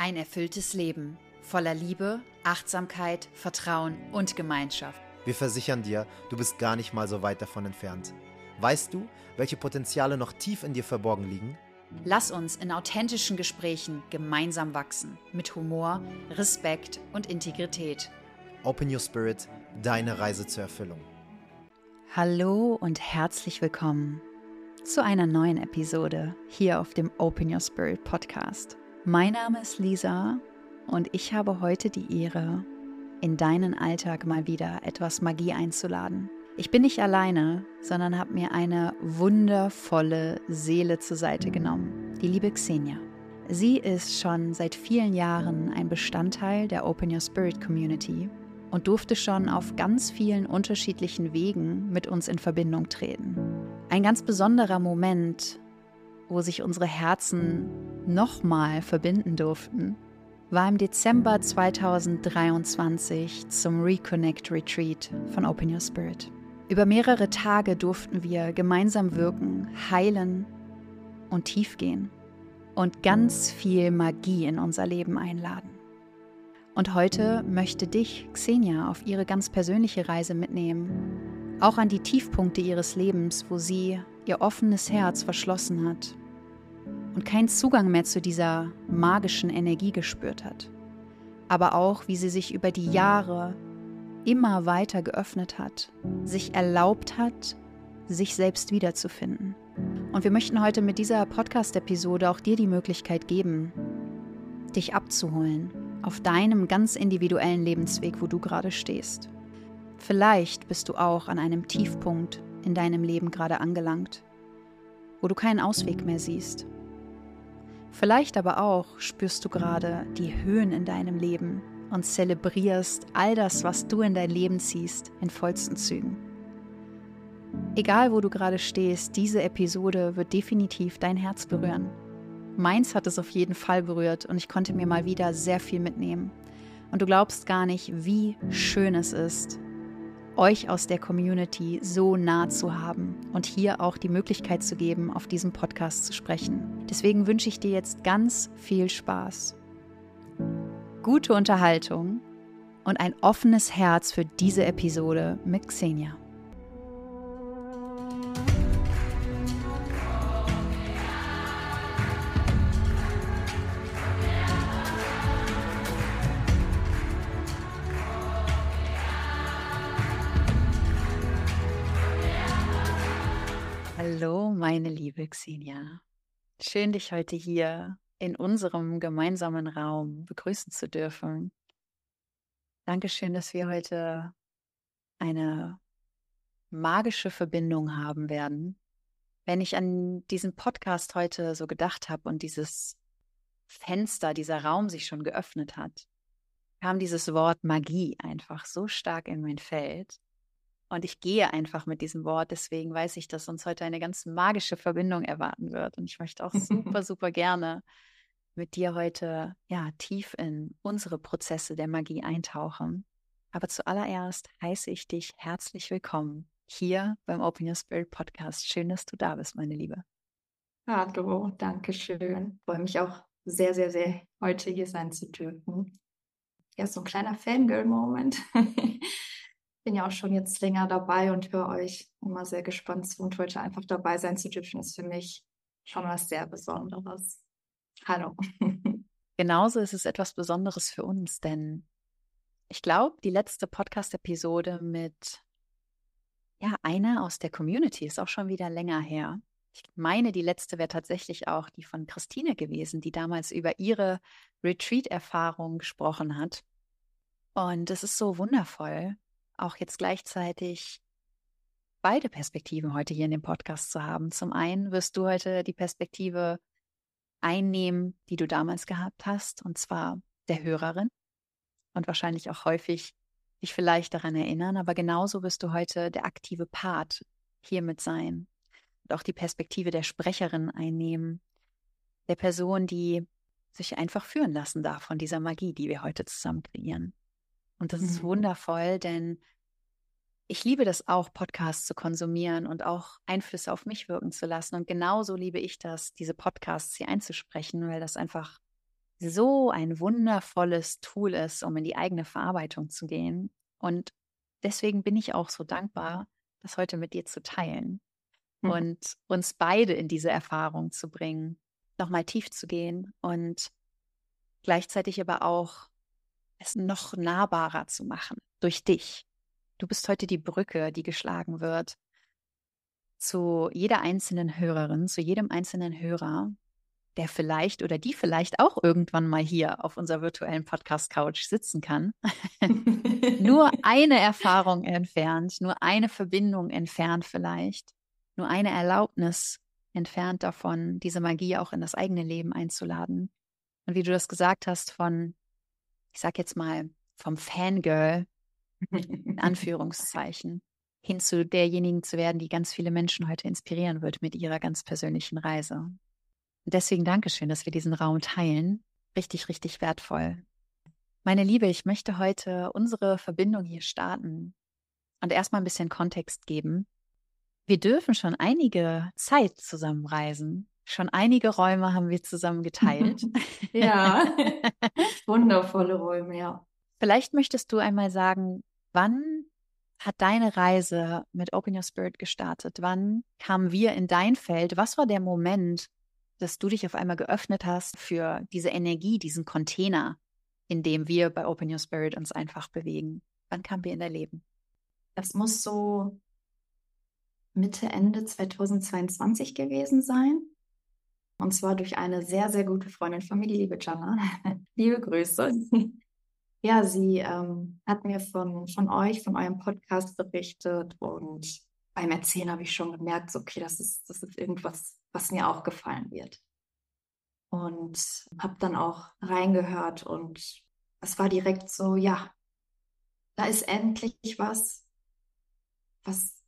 Ein erfülltes Leben voller Liebe, Achtsamkeit, Vertrauen und Gemeinschaft. Wir versichern dir, du bist gar nicht mal so weit davon entfernt. Weißt du, welche Potenziale noch tief in dir verborgen liegen? Lass uns in authentischen Gesprächen gemeinsam wachsen, mit Humor, Respekt und Integrität. Open Your Spirit, deine Reise zur Erfüllung. Hallo und herzlich willkommen zu einer neuen Episode hier auf dem Open Your Spirit Podcast. Mein Name ist Lisa und ich habe heute die Ehre, in deinen Alltag mal wieder etwas Magie einzuladen. Ich bin nicht alleine, sondern habe mir eine wundervolle Seele zur Seite genommen, die liebe Xenia. Sie ist schon seit vielen Jahren ein Bestandteil der Open Your Spirit Community und durfte schon auf ganz vielen unterschiedlichen Wegen mit uns in Verbindung treten. Ein ganz besonderer Moment, wo sich unsere Herzen nochmal verbinden durften, war im Dezember 2023 zum Reconnect Retreat von Open Your Spirit. Über mehrere Tage durften wir gemeinsam wirken, heilen und tief gehen und ganz viel Magie in unser Leben einladen. Und heute möchte dich Xenia auf ihre ganz persönliche Reise mitnehmen, auch an die Tiefpunkte ihres Lebens, wo sie ihr offenes Herz verschlossen hat und keinen Zugang mehr zu dieser magischen Energie gespürt hat. Aber auch, wie sie sich über die Jahre immer weiter geöffnet hat, sich erlaubt hat, sich selbst wiederzufinden. Und wir möchten heute mit dieser Podcast-Episode auch dir die Möglichkeit geben, dich abzuholen auf deinem ganz individuellen Lebensweg, wo du gerade stehst. Vielleicht bist du auch an einem Tiefpunkt in deinem Leben gerade angelangt, wo du keinen Ausweg mehr siehst Vielleicht aber auch spürst du gerade die Höhen in deinem Leben und zelebrierst all das, was du in dein Leben ziehst, in vollsten Zügen. Egal, wo du gerade stehst, diese Episode wird definitiv dein Herz berühren. Meins hat es auf jeden Fall berührt und ich konnte mir mal wieder sehr viel mitnehmen. Und du glaubst gar nicht, wie schön es ist, euch aus der Community so nah zu haben und hier auch die Möglichkeit zu geben, auf diesem Podcast zu sprechen. Deswegen wünsche ich dir jetzt ganz viel Spaß, gute Unterhaltung und ein offenes Herz für diese Episode mit Xenia. Meine liebe Xenia. Schön, dich heute hier in unserem gemeinsamen Raum begrüßen zu dürfen. Dankeschön, dass wir heute eine magische Verbindung haben werden. Wenn ich an diesen Podcast heute so gedacht habe und dieses Fenster, dieser Raum sich schon geöffnet hat, kam dieses Wort Magie einfach so stark in mein Feld. Und ich gehe einfach mit diesem Wort. Deswegen weiß ich, dass uns heute eine ganz magische Verbindung erwarten wird. Und ich möchte auch super, super gerne mit dir heute ja tief in unsere Prozesse der Magie eintauchen. Aber zuallererst heiße ich dich herzlich willkommen hier beim Open Your Spirit Podcast. Schön, dass du da bist, meine Liebe. Hallo, danke schön. Ich freue mich auch sehr, sehr, sehr, heute hier sein zu dürfen. Ja, so ein kleiner Fangirl-Moment. bin ja auch schon jetzt länger dabei und höre euch immer sehr gespannt zu und heute einfach dabei sein zu dürfen, ist für mich schon was sehr Besonderes. Hallo. Genauso ist es etwas Besonderes für uns, denn ich glaube, die letzte Podcast-Episode mit ja, einer aus der Community ist auch schon wieder länger her. Ich meine, die letzte wäre tatsächlich auch die von Christine gewesen, die damals über ihre Retreat-Erfahrung gesprochen hat. Und es ist so wundervoll, auch jetzt gleichzeitig beide Perspektiven heute hier in dem Podcast zu haben. Zum einen wirst du heute die Perspektive einnehmen, die du damals gehabt hast, und zwar der Hörerin und wahrscheinlich auch häufig dich vielleicht daran erinnern, aber genauso wirst du heute der aktive Part hiermit sein und auch die Perspektive der Sprecherin einnehmen, der Person, die sich einfach führen lassen darf von dieser Magie, die wir heute zusammen kreieren. Und das mhm. ist wundervoll, denn ich liebe das auch, Podcasts zu konsumieren und auch Einflüsse auf mich wirken zu lassen. Und genauso liebe ich das, diese Podcasts hier einzusprechen, weil das einfach so ein wundervolles Tool ist, um in die eigene Verarbeitung zu gehen. Und deswegen bin ich auch so dankbar, das heute mit dir zu teilen mhm. und uns beide in diese Erfahrung zu bringen, nochmal tief zu gehen und gleichzeitig aber auch es noch nahbarer zu machen durch dich. Du bist heute die Brücke, die geschlagen wird zu jeder einzelnen Hörerin, zu jedem einzelnen Hörer, der vielleicht oder die vielleicht auch irgendwann mal hier auf unserer virtuellen Podcast-Couch sitzen kann. nur eine Erfahrung entfernt, nur eine Verbindung entfernt vielleicht, nur eine Erlaubnis entfernt davon, diese Magie auch in das eigene Leben einzuladen. Und wie du das gesagt hast, von, ich sag jetzt mal, vom Fangirl, in Anführungszeichen, hin zu derjenigen zu werden, die ganz viele Menschen heute inspirieren wird mit ihrer ganz persönlichen Reise. Und deswegen Dankeschön, dass wir diesen Raum teilen. Richtig, richtig wertvoll. Meine Liebe, ich möchte heute unsere Verbindung hier starten und erstmal ein bisschen Kontext geben. Wir dürfen schon einige Zeit zusammenreisen. Schon einige Räume haben wir zusammen geteilt. ja, wundervolle Räume, ja. Vielleicht möchtest du einmal sagen, wann hat deine Reise mit Open Your Spirit gestartet? Wann kamen wir in dein Feld? Was war der Moment, dass du dich auf einmal geöffnet hast für diese Energie, diesen Container, in dem wir bei Open Your Spirit uns einfach bewegen? Wann kamen wir in dein Leben? Das muss so Mitte, Ende 2022 gewesen sein. Und zwar durch eine sehr, sehr gute Freundin von mir, die liebe Jana. liebe Grüße. Ja, sie ähm, hat mir von, von euch, von eurem Podcast berichtet und beim Erzählen habe ich schon gemerkt, so, okay, das ist, das ist irgendwas, was mir auch gefallen wird. Und habe dann auch reingehört und es war direkt so, ja, da ist endlich was, was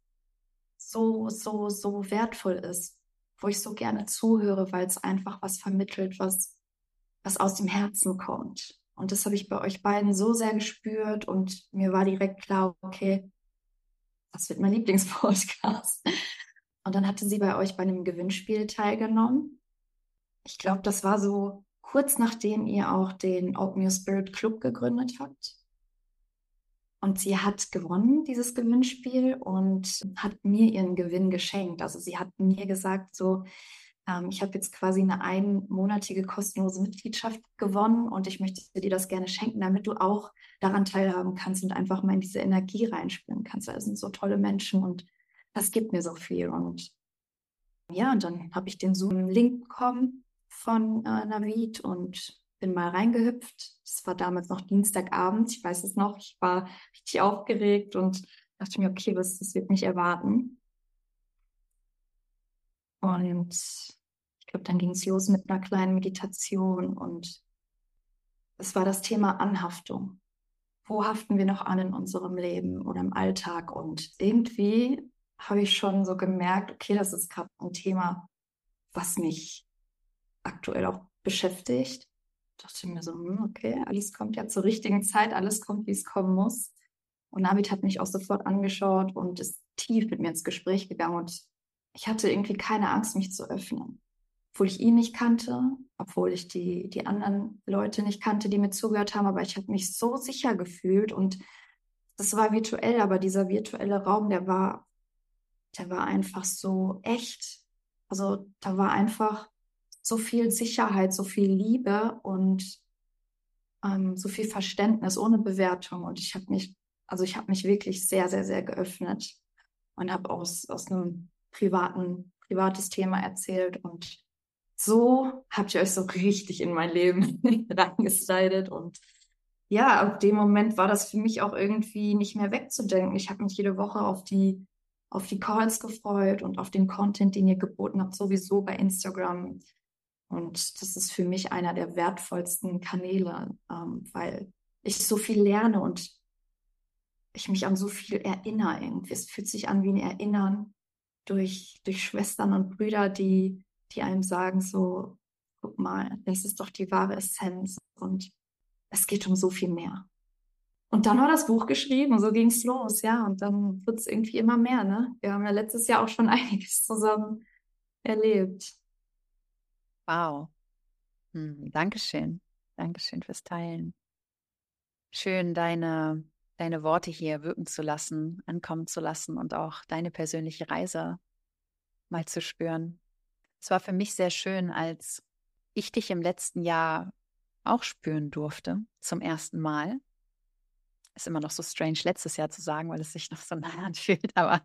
so, so, so wertvoll ist, wo ich so gerne zuhöre, weil es einfach was vermittelt, was, was aus dem Herzen kommt. Und das habe ich bei euch beiden so sehr gespürt und mir war direkt klar, okay, das wird mein Lieblingspodcast. Und dann hatte sie bei euch bei einem Gewinnspiel teilgenommen. Ich glaube, das war so kurz nachdem ihr auch den Open Your Spirit Club gegründet habt. Und sie hat gewonnen, dieses Gewinnspiel, und hat mir ihren Gewinn geschenkt. Also sie hat mir gesagt, so, ähm, ich habe jetzt quasi eine einmonatige kostenlose Mitgliedschaft gewonnen und ich möchte dir das gerne schenken, damit du auch daran teilhaben kannst und einfach mal in diese Energie reinspüren kannst. Das sind so tolle Menschen und das gibt mir so viel. Und ja, und dann habe ich den Zoom-Link bekommen von äh, Navid und bin mal reingehüpft. Es war damals noch Dienstagabend, ich weiß es noch. Ich war richtig aufgeregt und dachte mir, okay, was, das wird mich erwarten. Und ich glaube, dann ging es los mit einer kleinen Meditation und es war das Thema Anhaftung. Wo haften wir noch an in unserem Leben oder im Alltag? Und irgendwie habe ich schon so gemerkt, okay, das ist gerade ein Thema, was mich aktuell auch beschäftigt. Dachte mir so, hm, okay, alles kommt ja zur richtigen Zeit, alles kommt, wie es kommen muss. Und Navid hat mich auch sofort angeschaut und ist tief mit mir ins Gespräch gegangen und ich hatte irgendwie keine Angst, mich zu öffnen. Obwohl ich ihn nicht kannte, obwohl ich die, die anderen Leute nicht kannte, die mir zugehört haben, aber ich habe mich so sicher gefühlt und das war virtuell, aber dieser virtuelle Raum, der war, der war einfach so echt. Also da war einfach so viel Sicherheit, so viel Liebe und ähm, so viel Verständnis ohne Bewertung. Und ich habe mich, also ich habe mich wirklich sehr, sehr, sehr geöffnet und habe aus, aus einem privaten, privates Thema erzählt und so habt ihr euch so richtig in mein Leben reingeslidet und ja, ab dem Moment war das für mich auch irgendwie nicht mehr wegzudenken. Ich habe mich jede Woche auf die, auf die Calls gefreut und auf den Content, den ihr geboten habt, sowieso bei Instagram. Und das ist für mich einer der wertvollsten Kanäle, ähm, weil ich so viel lerne und ich mich an so viel erinnere irgendwie. Es fühlt sich an wie ein Erinnern durch, durch Schwestern und Brüder, die, die einem sagen, so, guck mal, das ist doch die wahre Essenz und es geht um so viel mehr. Und dann war das Buch geschrieben, so ging es los, ja. Und dann wird es irgendwie immer mehr, ne? Wir haben ja letztes Jahr auch schon einiges zusammen erlebt. Wow. Hm, Dankeschön. Dankeschön fürs Teilen. Schön, deine, deine Worte hier wirken zu lassen, ankommen zu lassen und auch deine persönliche Reise mal zu spüren. Es war für mich sehr schön, als ich dich im letzten Jahr auch spüren durfte, zum ersten Mal. Ist immer noch so strange, letztes Jahr zu sagen, weil es sich noch so nah anfühlt, aber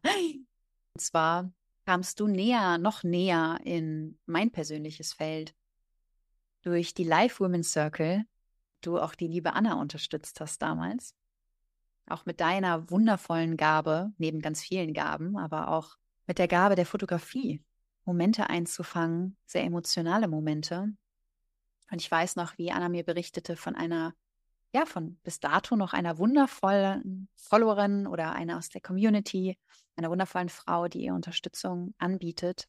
und zwar kamst du näher, noch näher in mein persönliches Feld durch die Live Women Circle, du auch die liebe Anna unterstützt hast damals. Auch mit deiner wundervollen Gabe, neben ganz vielen Gaben, aber auch mit der Gabe der Fotografie, Momente einzufangen, sehr emotionale Momente. Und ich weiß noch, wie Anna mir berichtete von einer, ja, von bis dato noch einer wundervollen Followerin oder einer aus der Community, einer wundervollen Frau, die ihr Unterstützung anbietet.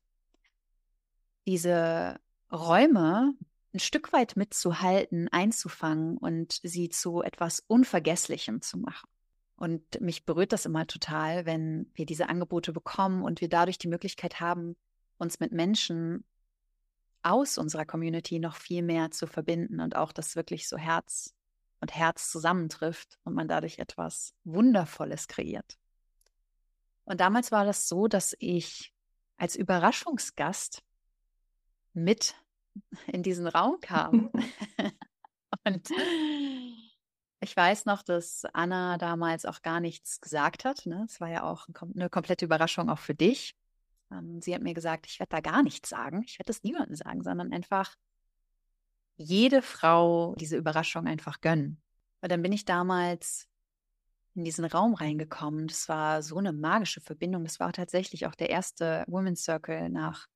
Diese Räume ein Stück weit mitzuhalten, einzufangen und sie zu etwas Unvergesslichem zu machen. Und mich berührt das immer total, wenn wir diese Angebote bekommen und wir dadurch die Möglichkeit haben, uns mit Menschen aus unserer Community noch viel mehr zu verbinden und auch, dass wirklich so Herz und Herz zusammentrifft und man dadurch etwas Wundervolles kreiert. Und damals war das so, dass ich als Überraschungsgast mit in diesen Raum kam. und ich weiß noch, dass Anna damals auch gar nichts gesagt hat. Ne? Es war ja auch eine komplette Überraschung auch für dich. Ähm, sie hat mir gesagt, ich werde da gar nichts sagen. Ich werde das niemandem sagen, sondern einfach jede Frau diese Überraschung einfach gönnen. Und dann bin ich damals in diesen Raum reingekommen. Das war so eine magische Verbindung. Das war tatsächlich auch der erste Women's Circle nach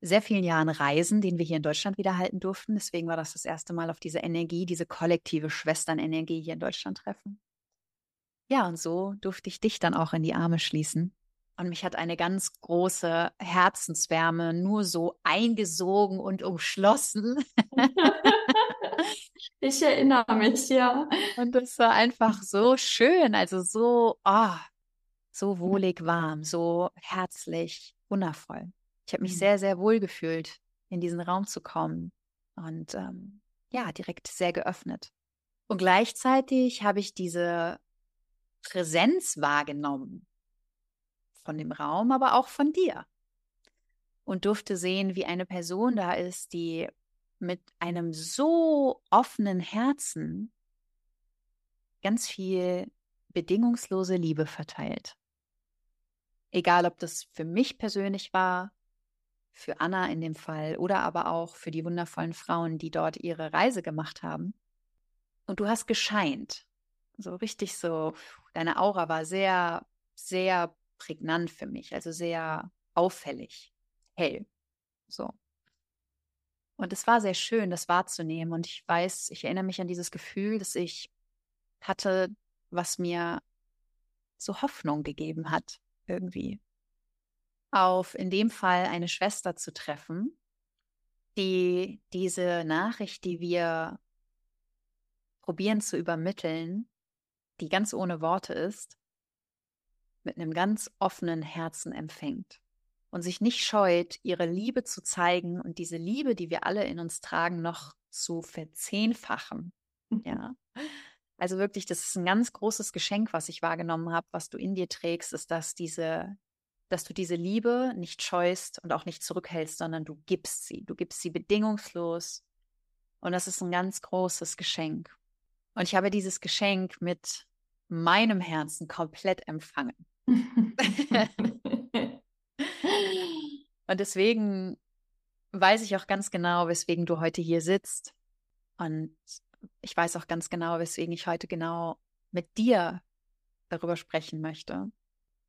sehr vielen Jahren Reisen, den wir hier in Deutschland wieder halten durften. Deswegen war das das erste Mal auf diese Energie, diese kollektive Schwesternenergie hier in Deutschland treffen. Ja, und so durfte ich dich dann auch in die Arme schließen. Und mich hat eine ganz große Herzenswärme nur so eingesogen und umschlossen. ich erinnere mich, ja. Und das war einfach so schön, also so, oh, so wohlig warm, so herzlich, wundervoll. Ich habe mich mhm. sehr, sehr wohl gefühlt, in diesen Raum zu kommen und ähm, ja, direkt sehr geöffnet. Und gleichzeitig habe ich diese Präsenz wahrgenommen von dem Raum, aber auch von dir. Und durfte sehen, wie eine Person da ist, die mit einem so offenen Herzen ganz viel bedingungslose Liebe verteilt. Egal, ob das für mich persönlich war für Anna in dem Fall oder aber auch für die wundervollen Frauen, die dort ihre Reise gemacht haben. Und du hast gescheint. So richtig so, deine Aura war sehr, sehr prägnant für mich, also sehr auffällig, hell. So. Und es war sehr schön, das wahrzunehmen. Und ich weiß, ich erinnere mich an dieses Gefühl, das ich hatte, was mir so Hoffnung gegeben hat, irgendwie auf in dem Fall eine Schwester zu treffen, die diese Nachricht, die wir probieren zu übermitteln, die ganz ohne Worte ist, mit einem ganz offenen Herzen empfängt und sich nicht scheut, ihre Liebe zu zeigen und diese Liebe, die wir alle in uns tragen, noch zu verzehnfachen. Ja. Also wirklich, das ist ein ganz großes Geschenk, was ich wahrgenommen habe, was du in dir trägst, ist, dass diese dass du diese Liebe nicht scheust und auch nicht zurückhältst, sondern du gibst sie. Du gibst sie bedingungslos. Und das ist ein ganz großes Geschenk. Und ich habe dieses Geschenk mit meinem Herzen komplett empfangen. und deswegen weiß ich auch ganz genau, weswegen du heute hier sitzt. Und ich weiß auch ganz genau, weswegen ich heute genau mit dir darüber sprechen möchte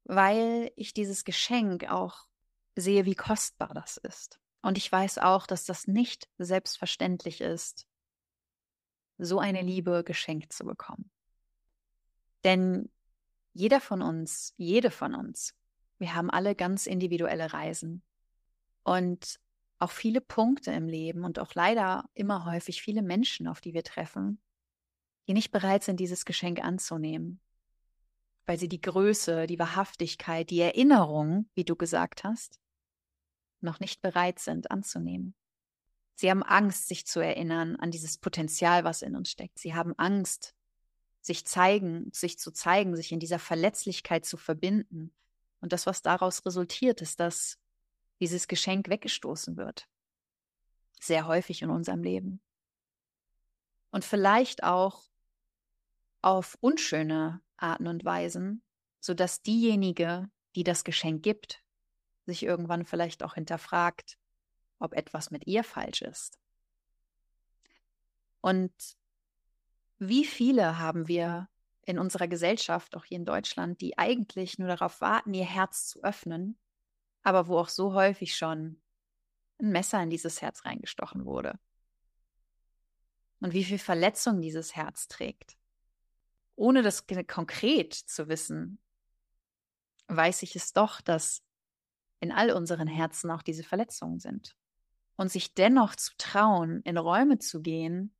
weil ich dieses Geschenk auch sehe, wie kostbar das ist. Und ich weiß auch, dass das nicht selbstverständlich ist, so eine Liebe geschenkt zu bekommen. Denn jeder von uns, jede von uns, wir haben alle ganz individuelle Reisen und auch viele Punkte im Leben und auch leider immer häufig viele Menschen, auf die wir treffen, die nicht bereit sind, dieses Geschenk anzunehmen weil sie die Größe, die Wahrhaftigkeit, die Erinnerung, wie du gesagt hast, noch nicht bereit sind anzunehmen. Sie haben Angst, sich zu erinnern an dieses Potenzial, was in uns steckt. Sie haben Angst, sich zeigen, sich zu zeigen, sich in dieser Verletzlichkeit zu verbinden. Und das, was daraus resultiert, ist, dass dieses Geschenk weggestoßen wird. Sehr häufig in unserem Leben. Und vielleicht auch auf unschöne Arten und Weisen, sodass diejenige, die das Geschenk gibt, sich irgendwann vielleicht auch hinterfragt, ob etwas mit ihr falsch ist. Und wie viele haben wir in unserer Gesellschaft, auch hier in Deutschland, die eigentlich nur darauf warten, ihr Herz zu öffnen, aber wo auch so häufig schon ein Messer in dieses Herz reingestochen wurde. Und wie viel Verletzung dieses Herz trägt. Ohne das konkret zu wissen, weiß ich es doch, dass in all unseren Herzen auch diese Verletzungen sind. Und sich dennoch zu trauen, in Räume zu gehen,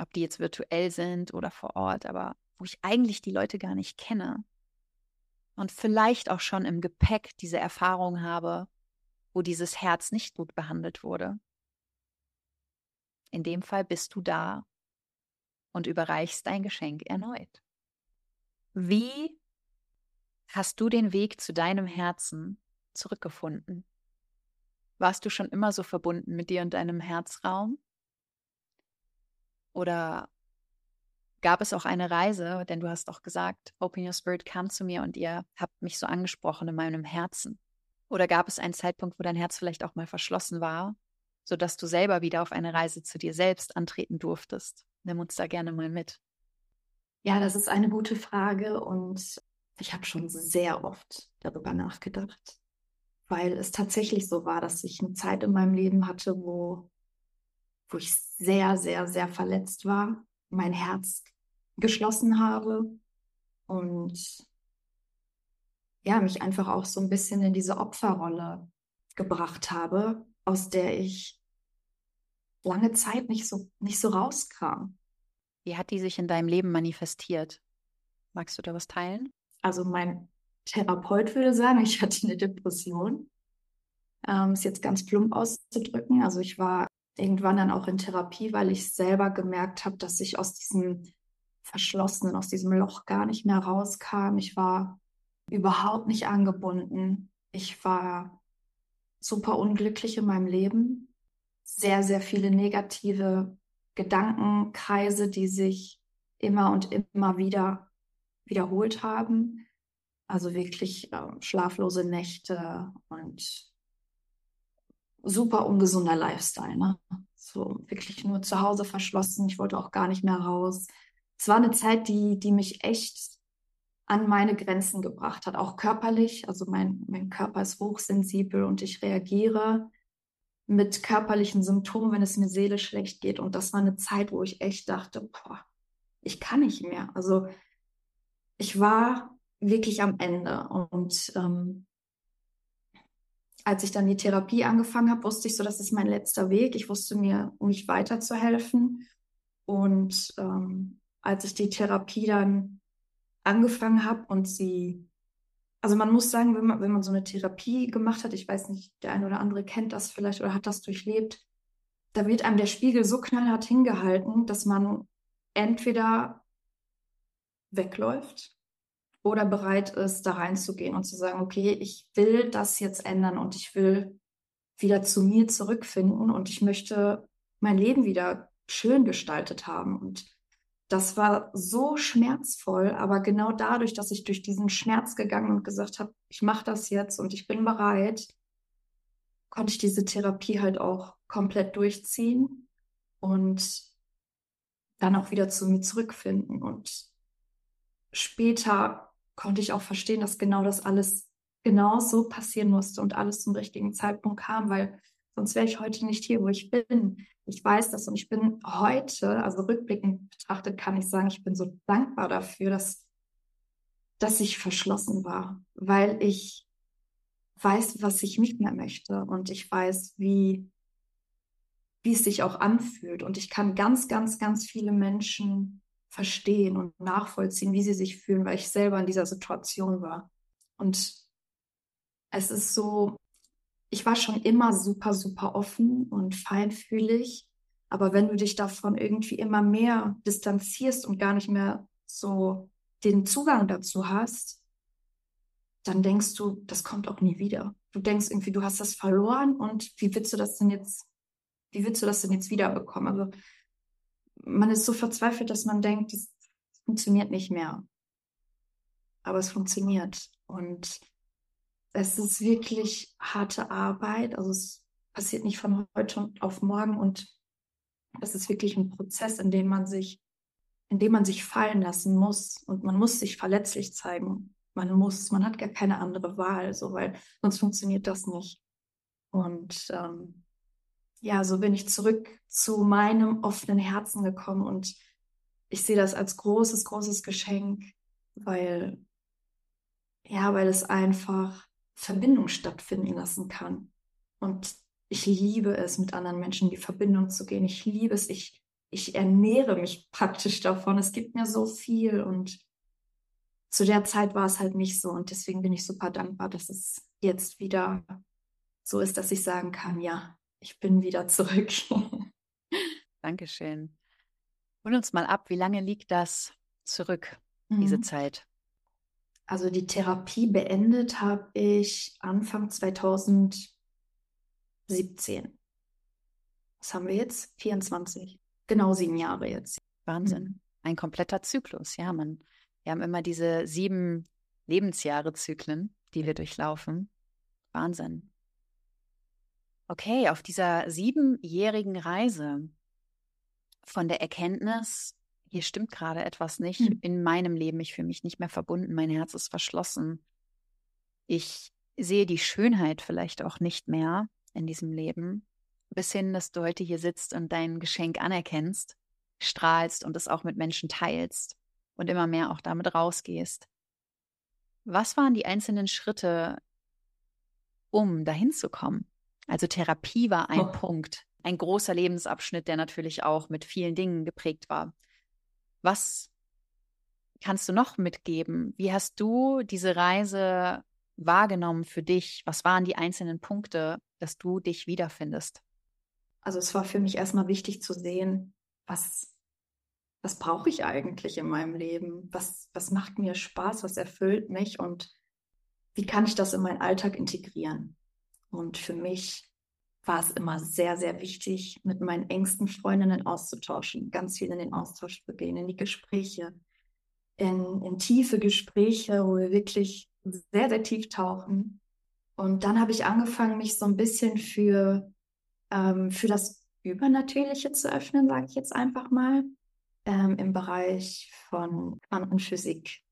ob die jetzt virtuell sind oder vor Ort, aber wo ich eigentlich die Leute gar nicht kenne. Und vielleicht auch schon im Gepäck diese Erfahrung habe, wo dieses Herz nicht gut behandelt wurde. In dem Fall bist du da und überreichst dein Geschenk erneut. Wie hast du den Weg zu deinem Herzen zurückgefunden? Warst du schon immer so verbunden mit dir und deinem Herzraum? Oder gab es auch eine Reise, denn du hast auch gesagt, Open Your Spirit kam zu mir und ihr habt mich so angesprochen in meinem Herzen. Oder gab es einen Zeitpunkt, wo dein Herz vielleicht auch mal verschlossen war, sodass du selber wieder auf eine Reise zu dir selbst antreten durftest? Nimm uns da gerne mal mit. Ja, das ist eine gute Frage und ich habe schon sehr oft darüber nachgedacht, weil es tatsächlich so war, dass ich eine Zeit in meinem Leben hatte, wo, wo ich sehr, sehr, sehr verletzt war, mein Herz geschlossen habe und ja, mich einfach auch so ein bisschen in diese Opferrolle gebracht habe, aus der ich lange Zeit nicht so, nicht so rauskam. Wie hat die sich in deinem Leben manifestiert? Magst du da was teilen? Also mein Therapeut würde sagen, ich hatte eine Depression. Ähm, ist jetzt ganz plump auszudrücken. Also ich war irgendwann dann auch in Therapie, weil ich selber gemerkt habe, dass ich aus diesem Verschlossenen, aus diesem Loch gar nicht mehr rauskam. Ich war überhaupt nicht angebunden. Ich war super unglücklich in meinem Leben. Sehr, sehr viele negative Gedankenkreise, die sich immer und immer wieder wiederholt haben. Also wirklich äh, schlaflose Nächte und super ungesunder Lifestyle. Ne? So wirklich nur zu Hause verschlossen. Ich wollte auch gar nicht mehr raus. Es war eine Zeit, die, die mich echt an meine Grenzen gebracht hat, auch körperlich. Also mein, mein Körper ist hochsensibel und ich reagiere mit körperlichen Symptomen, wenn es mir seelisch schlecht geht. Und das war eine Zeit, wo ich echt dachte, boah, ich kann nicht mehr. Also ich war wirklich am Ende. Und ähm, als ich dann die Therapie angefangen habe, wusste ich so, das ist mein letzter Weg. Ich wusste mir, um mich weiterzuhelfen. Und ähm, als ich die Therapie dann angefangen habe und sie, also man muss sagen, wenn man, wenn man so eine Therapie gemacht hat, ich weiß nicht, der eine oder andere kennt das vielleicht oder hat das durchlebt, da wird einem der Spiegel so knallhart hingehalten, dass man entweder wegläuft oder bereit ist, da reinzugehen und zu sagen, okay, ich will das jetzt ändern und ich will wieder zu mir zurückfinden und ich möchte mein Leben wieder schön gestaltet haben. Und das war so schmerzvoll, aber genau dadurch, dass ich durch diesen Schmerz gegangen und gesagt habe, ich mache das jetzt und ich bin bereit, konnte ich diese Therapie halt auch komplett durchziehen und dann auch wieder zu mir zurückfinden. Und später konnte ich auch verstehen, dass genau das alles genau so passieren musste und alles zum richtigen Zeitpunkt kam, weil sonst wäre ich heute nicht hier, wo ich bin. Ich weiß das und ich bin heute, also rückblickend betrachtet, kann ich sagen, ich bin so dankbar dafür, dass, dass ich verschlossen war, weil ich weiß, was ich nicht mehr möchte und ich weiß, wie, wie es sich auch anfühlt. Und ich kann ganz, ganz, ganz viele Menschen verstehen und nachvollziehen, wie sie sich fühlen, weil ich selber in dieser Situation war. Und es ist so, ich war schon immer super, super offen und feinfühlig. Aber wenn du dich davon irgendwie immer mehr distanzierst und gar nicht mehr so den Zugang dazu hast, dann denkst du, das kommt auch nie wieder. Du denkst irgendwie, du hast das verloren und wie willst du das denn jetzt, wie willst du das denn jetzt wiederbekommen? Also man ist so verzweifelt, dass man denkt, das funktioniert nicht mehr. Aber es funktioniert. Und es ist wirklich harte Arbeit. Also es passiert nicht von heute auf morgen und es ist wirklich ein Prozess, in dem man sich, in dem man sich fallen lassen muss und man muss sich verletzlich zeigen. Man muss, man hat gar keine andere Wahl, so weil sonst funktioniert das nicht. Und ähm, ja, so bin ich zurück zu meinem offenen Herzen gekommen und ich sehe das als großes, großes Geschenk, weil ja, weil es einfach Verbindung stattfinden lassen kann. Und ich liebe es, mit anderen Menschen in die Verbindung zu gehen. Ich liebe es. Ich, ich ernähre mich praktisch davon. Es gibt mir so viel. Und zu der Zeit war es halt nicht so. Und deswegen bin ich super dankbar, dass es jetzt wieder so ist, dass ich sagen kann, ja, ich bin wieder zurück. Dankeschön. Hol uns mal ab, wie lange liegt das zurück, diese mhm. Zeit? Also die Therapie beendet habe ich Anfang 2017. Was haben wir jetzt? 24. Genau sieben Jahre jetzt. Wahnsinn. Mhm. Ein kompletter Zyklus. Ja, man, wir haben immer diese sieben Lebensjahre-Zyklen, die wir durchlaufen. Wahnsinn. Okay, auf dieser siebenjährigen Reise von der Erkenntnis, hier stimmt gerade etwas nicht hm. in meinem Leben. Ich fühle mich nicht mehr verbunden. Mein Herz ist verschlossen. Ich sehe die Schönheit vielleicht auch nicht mehr in diesem Leben. Bis hin, dass du heute hier sitzt und dein Geschenk anerkennst, strahlst und es auch mit Menschen teilst und immer mehr auch damit rausgehst. Was waren die einzelnen Schritte, um dahin zu kommen? Also Therapie war ein oh. Punkt, ein großer Lebensabschnitt, der natürlich auch mit vielen Dingen geprägt war. Was kannst du noch mitgeben? Wie hast du diese Reise wahrgenommen für dich? Was waren die einzelnen Punkte, dass du dich wiederfindest? Also es war für mich erstmal wichtig zu sehen, was, was brauche ich eigentlich in meinem Leben? Was, was macht mir Spaß? Was erfüllt mich? Und wie kann ich das in meinen Alltag integrieren? Und für mich war es immer sehr, sehr wichtig, mit meinen engsten Freundinnen auszutauschen, ganz viel in den Austausch zu gehen, in die Gespräche, in, in tiefe Gespräche, wo wir wirklich sehr, sehr tief tauchen. Und dann habe ich angefangen, mich so ein bisschen für, ähm, für das Übernatürliche zu öffnen, sage ich jetzt einfach mal, ähm, im Bereich von Quantenphysik.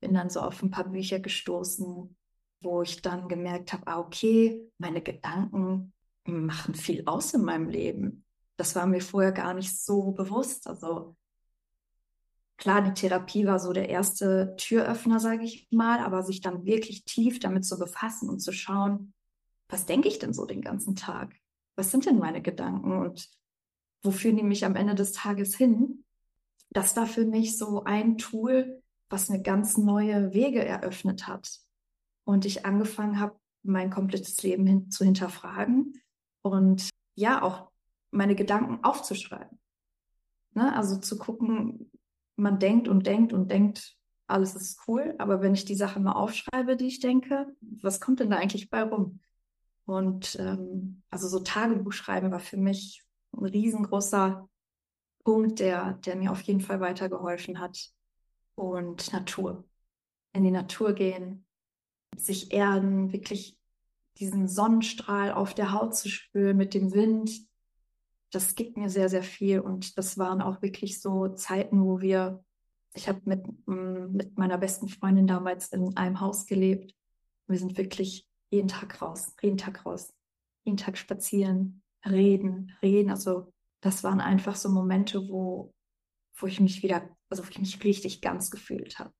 Bin dann so auf ein paar Bücher gestoßen, wo ich dann gemerkt habe, ah, okay, meine Gedanken machen viel aus in meinem Leben. Das war mir vorher gar nicht so bewusst. Also klar, die Therapie war so der erste Türöffner, sage ich mal, aber sich dann wirklich tief damit zu befassen und zu schauen, was denke ich denn so den ganzen Tag? Was sind denn meine Gedanken und wo führen die mich am Ende des Tages hin? Das war für mich so ein Tool, was mir ganz neue Wege eröffnet hat. Und ich angefangen habe, mein komplettes Leben hin zu hinterfragen und ja, auch meine Gedanken aufzuschreiben. Ne? Also zu gucken, man denkt und denkt und denkt, alles ist cool, aber wenn ich die Sachen mal aufschreibe, die ich denke, was kommt denn da eigentlich bei rum? Und ähm, also so Tagebuch schreiben war für mich ein riesengroßer Punkt, der, der mir auf jeden Fall weitergeholfen hat. Und Natur. In die Natur gehen, sich erden, wirklich diesen Sonnenstrahl auf der Haut zu spüren mit dem Wind, das gibt mir sehr, sehr viel. Und das waren auch wirklich so Zeiten, wo wir, ich habe mit, mm, mit meiner besten Freundin damals in einem Haus gelebt. Wir sind wirklich jeden Tag raus, jeden Tag raus, jeden Tag spazieren, reden, reden. Also das waren einfach so Momente, wo, wo ich mich wieder, also wo ich mich richtig ganz gefühlt habe.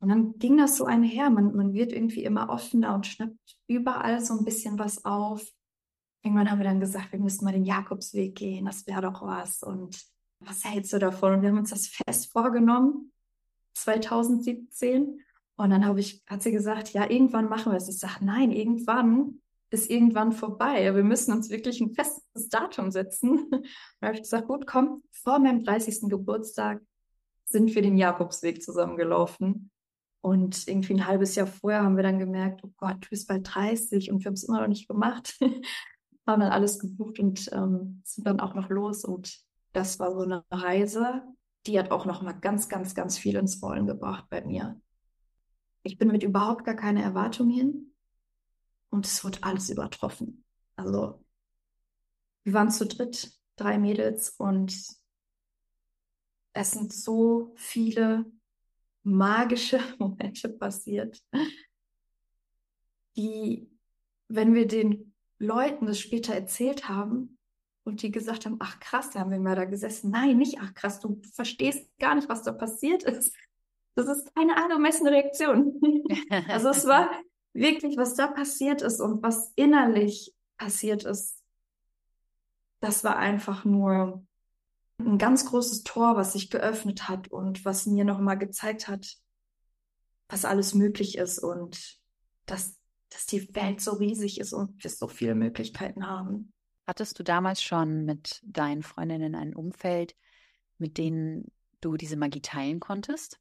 Und dann ging das so einher. Man, man wird irgendwie immer offener und schnappt überall so ein bisschen was auf. Irgendwann haben wir dann gesagt, wir müssen mal den Jakobsweg gehen, das wäre doch was. Und was hältst du davon? Und wir haben uns das fest vorgenommen, 2017. Und dann ich, hat sie gesagt, ja, irgendwann machen wir es. Ich sage, nein, irgendwann ist irgendwann vorbei. Wir müssen uns wirklich ein festes Datum setzen. Und da habe ich gesagt, gut, komm, vor meinem 30. Geburtstag sind wir den Jakobsweg zusammengelaufen. Und irgendwie ein halbes Jahr vorher haben wir dann gemerkt, oh Gott, du bist bald 30 und wir haben es immer noch nicht gemacht. haben dann alles gebucht und ähm, sind dann auch noch los. Und das war so eine Reise, die hat auch noch mal ganz, ganz, ganz viel ins Rollen gebracht bei mir. Ich bin mit überhaupt gar keine Erwartung hin und es wurde alles übertroffen. Also wir waren zu dritt, drei Mädels und es sind so viele magische Momente passiert, die, wenn wir den Leuten das später erzählt haben und die gesagt haben, ach krass, da haben wir mal da gesessen. Nein, nicht ach krass, du verstehst gar nicht, was da passiert ist. Das ist keine angemessene Reaktion. also es war wirklich, was da passiert ist und was innerlich passiert ist, das war einfach nur ein ganz großes Tor, was sich geöffnet hat und was mir nochmal gezeigt hat, was alles möglich ist und dass, dass die Welt so riesig ist und wir so viele Möglichkeiten haben. Hattest du damals schon mit deinen Freundinnen ein Umfeld, mit denen du diese Magie teilen konntest?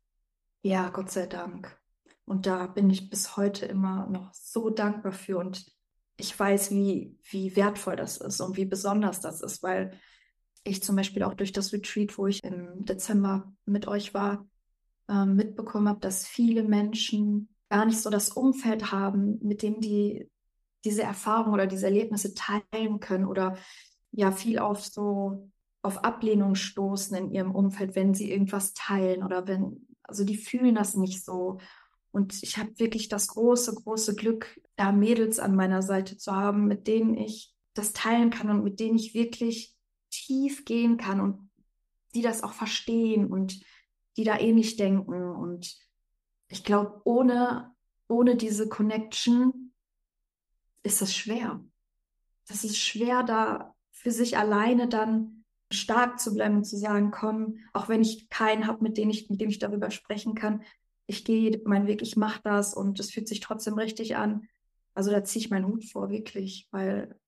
Ja, Gott sei Dank. Und da bin ich bis heute immer noch so dankbar für und ich weiß, wie, wie wertvoll das ist und wie besonders das ist, weil ich zum Beispiel auch durch das Retreat, wo ich im Dezember mit euch war, äh, mitbekommen habe, dass viele Menschen gar nicht so das Umfeld haben, mit dem die diese Erfahrung oder diese Erlebnisse teilen können oder ja viel auf so auf Ablehnung stoßen in ihrem Umfeld, wenn sie irgendwas teilen oder wenn, also die fühlen das nicht so. Und ich habe wirklich das große, große Glück, da Mädels an meiner Seite zu haben, mit denen ich das teilen kann und mit denen ich wirklich tief gehen kann und die das auch verstehen und die da ähnlich denken. Und ich glaube, ohne, ohne diese Connection ist das schwer. Das ist schwer, da für sich alleine dann stark zu bleiben und zu sagen, komm, auch wenn ich keinen habe, mit dem ich, mit dem ich darüber sprechen kann, ich gehe meinen Weg, ich mache das und es fühlt sich trotzdem richtig an. Also da ziehe ich meinen Hut vor, wirklich, weil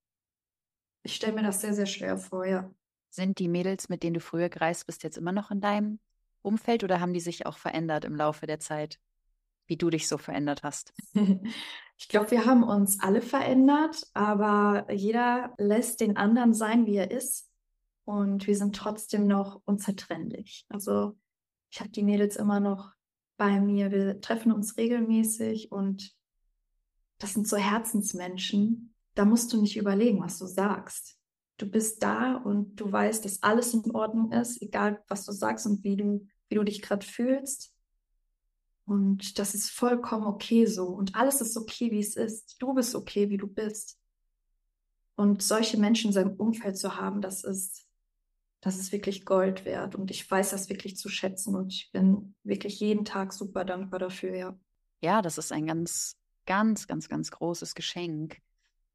ich stelle mir das sehr, sehr schwer vor, ja. Sind die Mädels, mit denen du früher gereist bist, jetzt immer noch in deinem Umfeld oder haben die sich auch verändert im Laufe der Zeit, wie du dich so verändert hast? ich glaube, wir haben uns alle verändert, aber jeder lässt den anderen sein, wie er ist. Und wir sind trotzdem noch unzertrennlich. Also ich habe die Mädels immer noch bei mir. Wir treffen uns regelmäßig und das sind so Herzensmenschen. Da musst du nicht überlegen, was du sagst du bist da und du weißt, dass alles in Ordnung ist, egal was du sagst und wie du, wie du dich gerade fühlst. Und das ist vollkommen okay so. Und alles ist okay, wie es ist. Du bist okay, wie du bist. Und solche Menschen in seinem Umfeld zu haben, das ist, das ist wirklich Gold wert. Und ich weiß das wirklich zu schätzen. Und ich bin wirklich jeden Tag super dankbar dafür, ja. Ja, das ist ein ganz, ganz, ganz, ganz großes Geschenk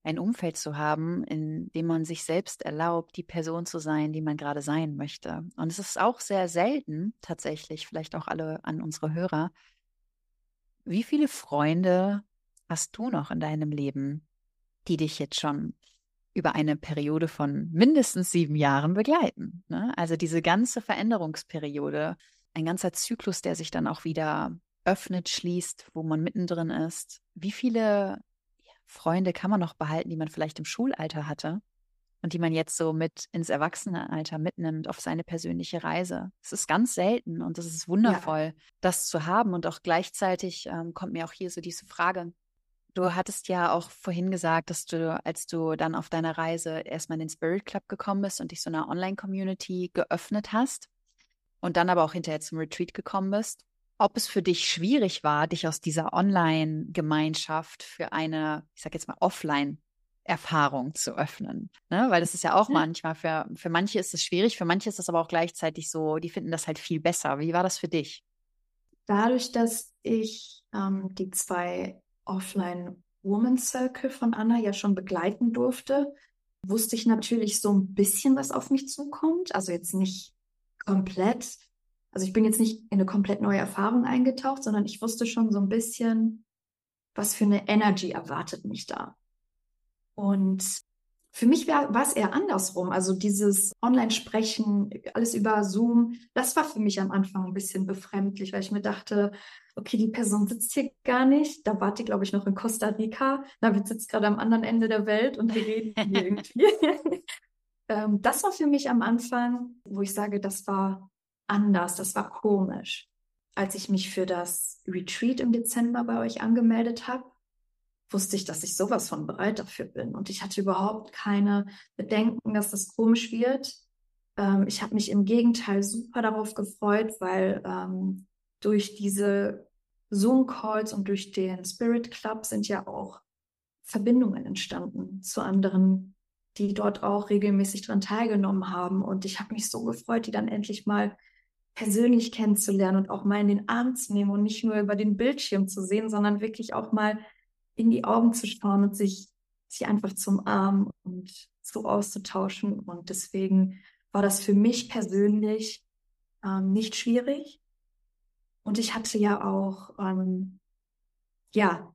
ein Umfeld zu haben, in dem man sich selbst erlaubt, die Person zu sein, die man gerade sein möchte. Und es ist auch sehr selten, tatsächlich, vielleicht auch alle an unsere Hörer, wie viele Freunde hast du noch in deinem Leben, die dich jetzt schon über eine Periode von mindestens sieben Jahren begleiten? Ne? Also diese ganze Veränderungsperiode, ein ganzer Zyklus, der sich dann auch wieder öffnet, schließt, wo man mittendrin ist. Wie viele Freunde kann man noch behalten, die man vielleicht im Schulalter hatte und die man jetzt so mit ins Erwachsenenalter mitnimmt auf seine persönliche Reise. Es ist ganz selten und es ist wundervoll, ja. das zu haben. Und auch gleichzeitig ähm, kommt mir auch hier so diese Frage. Du hattest ja auch vorhin gesagt, dass du, als du dann auf deiner Reise erstmal in den Spirit Club gekommen bist und dich so einer Online-Community geöffnet hast und dann aber auch hinterher zum Retreat gekommen bist, ob es für dich schwierig war, dich aus dieser Online-Gemeinschaft für eine, ich sag jetzt mal, Offline-Erfahrung zu öffnen. Ne? Weil das ist ja auch manchmal, für, für manche ist es schwierig, für manche ist es aber auch gleichzeitig so, die finden das halt viel besser. Wie war das für dich? Dadurch, dass ich ähm, die zwei Offline Woman Circle von Anna ja schon begleiten durfte, wusste ich natürlich so ein bisschen, was auf mich zukommt. Also jetzt nicht komplett, also ich bin jetzt nicht in eine komplett neue Erfahrung eingetaucht, sondern ich wusste schon so ein bisschen, was für eine Energy erwartet mich da. Und für mich war, war es eher andersrum. Also dieses Online-Sprechen, alles über Zoom, das war für mich am Anfang ein bisschen befremdlich, weil ich mir dachte, okay, die Person sitzt hier gar nicht. Da wart ihr, glaube ich, noch in Costa Rica. David sitzt gerade am anderen Ende der Welt und wir reden hier irgendwie. ähm, das war für mich am Anfang, wo ich sage, das war anders, das war komisch. Als ich mich für das Retreat im Dezember bei euch angemeldet habe, wusste ich, dass ich sowas von bereit dafür bin. Und ich hatte überhaupt keine Bedenken, dass das komisch wird. Ähm, ich habe mich im Gegenteil super darauf gefreut, weil ähm, durch diese Zoom-Calls und durch den Spirit Club sind ja auch Verbindungen entstanden zu anderen, die dort auch regelmäßig daran teilgenommen haben. Und ich habe mich so gefreut, die dann endlich mal persönlich kennenzulernen und auch mal in den Arm zu nehmen und nicht nur über den Bildschirm zu sehen, sondern wirklich auch mal in die Augen zu schauen und sich, sich einfach zum Arm und so auszutauschen. Und deswegen war das für mich persönlich ähm, nicht schwierig. Und ich hatte ja auch, ähm, ja,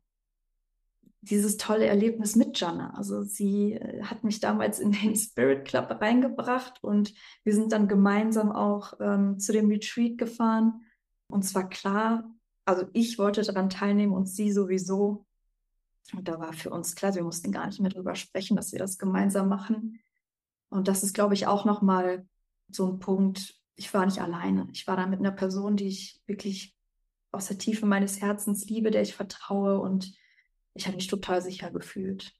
dieses tolle Erlebnis mit Jana. Also sie äh, hat mich damals in den Spirit Club reingebracht und wir sind dann gemeinsam auch ähm, zu dem Retreat gefahren. Und zwar klar, also ich wollte daran teilnehmen und sie sowieso. Und da war für uns klar, wir mussten gar nicht mehr darüber sprechen, dass wir das gemeinsam machen. Und das ist, glaube ich, auch nochmal so ein Punkt. Ich war nicht alleine. Ich war da mit einer Person, die ich wirklich aus der Tiefe meines Herzens liebe, der ich vertraue. Und ich habe mich total sicher gefühlt.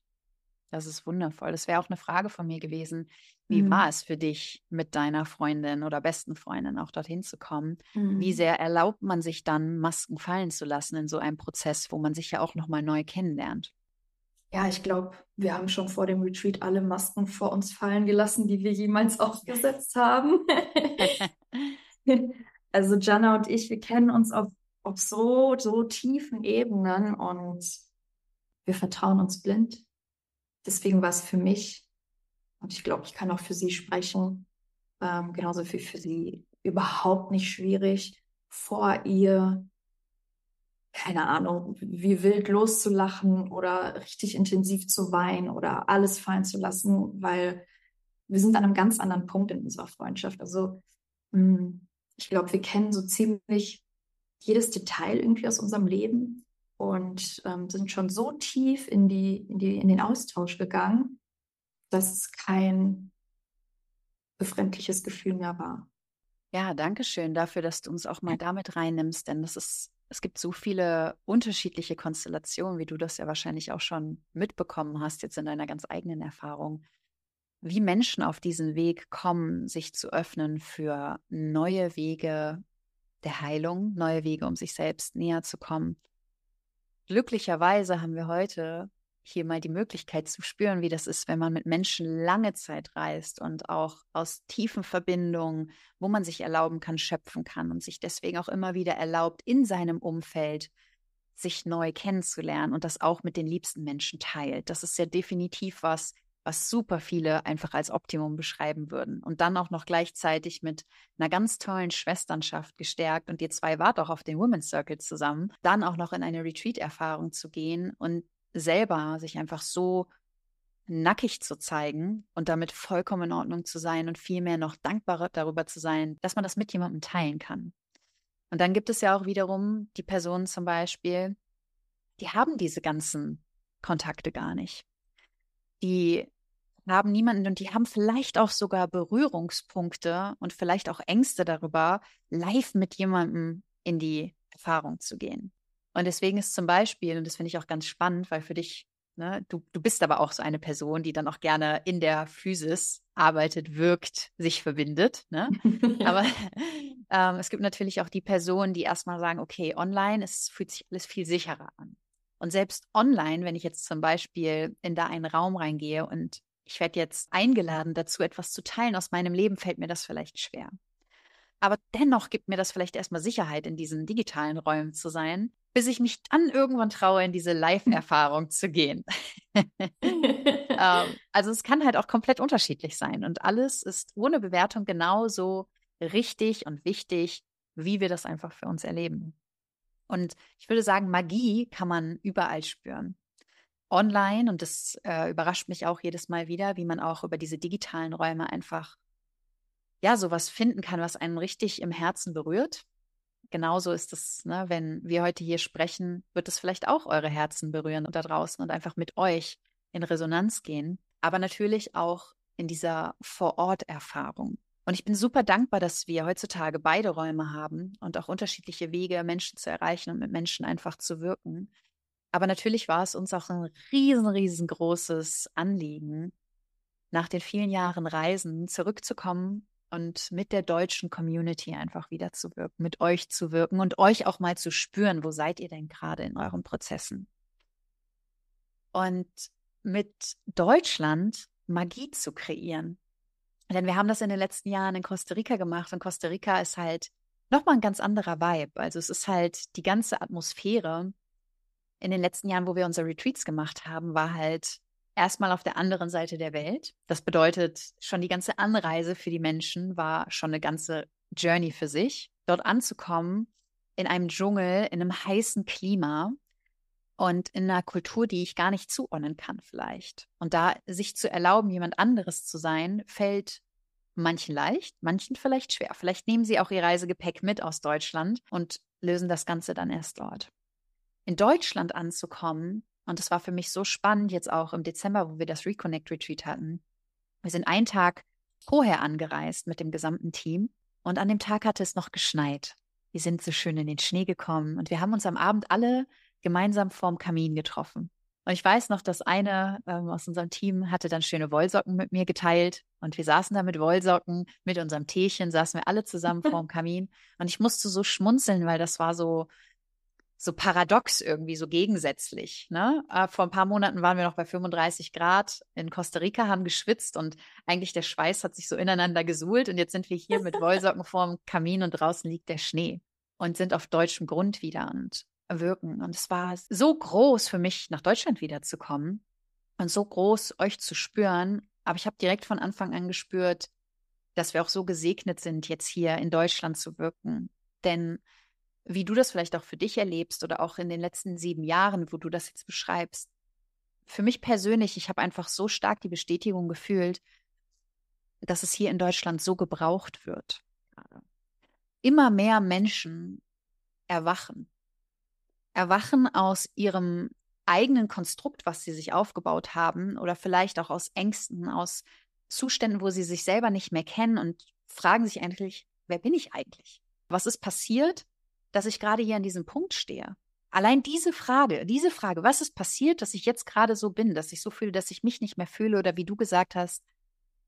Das ist wundervoll. Das wäre auch eine Frage von mir gewesen. Wie mhm. war es für dich, mit deiner Freundin oder besten Freundin auch dorthin zu kommen? Mhm. Wie sehr erlaubt man sich dann, Masken fallen zu lassen in so einem Prozess, wo man sich ja auch nochmal neu kennenlernt? Ja, ich glaube, wir haben schon vor dem Retreat alle Masken vor uns fallen gelassen, die wir jemals aufgesetzt haben. also Jana und ich, wir kennen uns auf, auf so, so tiefen Ebenen und wir vertrauen uns blind deswegen war es für mich, und ich glaube, ich kann auch für sie sprechen, ähm, genauso wie für sie überhaupt nicht schwierig, vor ihr, keine Ahnung, wie wild loszulachen oder richtig intensiv zu weinen oder alles fallen zu lassen, weil wir sind an einem ganz anderen Punkt in unserer Freundschaft. Also hm, ich glaube, wir kennen so ziemlich jedes Detail irgendwie aus unserem Leben und ähm, sind schon so tief in, die, in, die, in den Austausch gegangen, dass es kein befremdliches Gefühl mehr war. Ja, danke schön dafür, dass du uns auch mal damit reinnimmst, denn das ist, es gibt so viele unterschiedliche Konstellationen, wie du das ja wahrscheinlich auch schon mitbekommen hast, jetzt in deiner ganz eigenen Erfahrung, wie Menschen auf diesen Weg kommen, sich zu öffnen für neue Wege der Heilung, neue Wege, um sich selbst näher zu kommen glücklicherweise haben wir heute hier mal die Möglichkeit zu spüren, wie das ist, wenn man mit Menschen lange Zeit reist und auch aus tiefen Verbindungen, wo man sich erlauben kann, schöpfen kann und sich deswegen auch immer wieder erlaubt, in seinem Umfeld sich neu kennenzulernen und das auch mit den liebsten Menschen teilt. Das ist ja definitiv was, was super viele einfach als Optimum beschreiben würden. Und dann auch noch gleichzeitig mit einer ganz tollen Schwesternschaft gestärkt und ihr zwei wart auch auf den Women's Circle zusammen, dann auch noch in eine Retreat-Erfahrung zu gehen und selber sich einfach so nackig zu zeigen und damit vollkommen in Ordnung zu sein und vielmehr noch dankbarer darüber zu sein, dass man das mit jemandem teilen kann. Und dann gibt es ja auch wiederum die Personen zum Beispiel, die haben diese ganzen Kontakte gar nicht die haben niemanden und die haben vielleicht auch sogar Berührungspunkte und vielleicht auch Ängste darüber, live mit jemandem in die Erfahrung zu gehen. Und deswegen ist zum Beispiel, und das finde ich auch ganz spannend, weil für dich, ne, du, du bist aber auch so eine Person, die dann auch gerne in der Physis arbeitet, wirkt, sich verbindet. Ne? aber ähm, es gibt natürlich auch die Personen, die erstmal sagen, okay, online, es fühlt sich alles viel sicherer an. Und selbst online, wenn ich jetzt zum Beispiel in da einen Raum reingehe und ich werde jetzt eingeladen dazu, etwas zu teilen aus meinem Leben, fällt mir das vielleicht schwer. Aber dennoch gibt mir das vielleicht erstmal Sicherheit, in diesen digitalen Räumen zu sein, bis ich mich dann irgendwann traue, in diese Live-Erfahrung zu gehen. ähm, also es kann halt auch komplett unterschiedlich sein und alles ist ohne Bewertung genauso richtig und wichtig, wie wir das einfach für uns erleben. Und ich würde sagen, Magie kann man überall spüren. online und das äh, überrascht mich auch jedes Mal wieder, wie man auch über diese digitalen Räume einfach ja sowas finden kann, was einen richtig im Herzen berührt. Genauso ist es, ne, wenn wir heute hier sprechen, wird es vielleicht auch eure Herzen berühren da draußen und einfach mit euch in Resonanz gehen, aber natürlich auch in dieser Vor-Ort-Erfahrung. Und ich bin super dankbar, dass wir heutzutage beide Räume haben und auch unterschiedliche Wege, Menschen zu erreichen und mit Menschen einfach zu wirken. Aber natürlich war es uns auch ein riesen, riesengroßes Anliegen, nach den vielen Jahren Reisen zurückzukommen und mit der deutschen Community einfach wieder zu wirken, mit euch zu wirken und euch auch mal zu spüren, wo seid ihr denn gerade in euren Prozessen? Und mit Deutschland Magie zu kreieren. Denn wir haben das in den letzten Jahren in Costa Rica gemacht und Costa Rica ist halt nochmal ein ganz anderer Vibe. Also es ist halt die ganze Atmosphäre. In den letzten Jahren, wo wir unsere Retreats gemacht haben, war halt erstmal auf der anderen Seite der Welt. Das bedeutet, schon die ganze Anreise für die Menschen war schon eine ganze Journey für sich. Dort anzukommen, in einem Dschungel, in einem heißen Klima, und in einer Kultur, die ich gar nicht zuordnen kann vielleicht. Und da sich zu erlauben, jemand anderes zu sein, fällt manchen leicht, manchen vielleicht schwer. Vielleicht nehmen sie auch ihr Reisegepäck mit aus Deutschland und lösen das Ganze dann erst dort. In Deutschland anzukommen, und das war für mich so spannend, jetzt auch im Dezember, wo wir das Reconnect Retreat hatten. Wir sind einen Tag vorher angereist mit dem gesamten Team und an dem Tag hatte es noch geschneit. Wir sind so schön in den Schnee gekommen und wir haben uns am Abend alle gemeinsam vorm Kamin getroffen. Und ich weiß noch, dass eine ähm, aus unserem Team hatte dann schöne Wollsocken mit mir geteilt. Und wir saßen da mit Wollsocken, mit unserem Teechen, saßen wir alle zusammen vorm Kamin. Und ich musste so schmunzeln, weil das war so, so paradox irgendwie, so gegensätzlich. Ne? Äh, vor ein paar Monaten waren wir noch bei 35 Grad in Costa Rica, haben geschwitzt und eigentlich der Schweiß hat sich so ineinander gesuhlt. Und jetzt sind wir hier mit Wollsocken vorm Kamin und draußen liegt der Schnee und sind auf deutschem Grund wieder. Und wirken. Und es war so groß für mich, nach Deutschland wiederzukommen und so groß, euch zu spüren. Aber ich habe direkt von Anfang an gespürt, dass wir auch so gesegnet sind, jetzt hier in Deutschland zu wirken. Denn wie du das vielleicht auch für dich erlebst oder auch in den letzten sieben Jahren, wo du das jetzt beschreibst, für mich persönlich, ich habe einfach so stark die Bestätigung gefühlt, dass es hier in Deutschland so gebraucht wird. Immer mehr Menschen erwachen erwachen aus ihrem eigenen Konstrukt, was sie sich aufgebaut haben, oder vielleicht auch aus Ängsten, aus Zuständen, wo sie sich selber nicht mehr kennen und fragen sich eigentlich, wer bin ich eigentlich? Was ist passiert, dass ich gerade hier an diesem Punkt stehe? Allein diese Frage, diese Frage, was ist passiert, dass ich jetzt gerade so bin, dass ich so fühle, dass ich mich nicht mehr fühle oder wie du gesagt hast,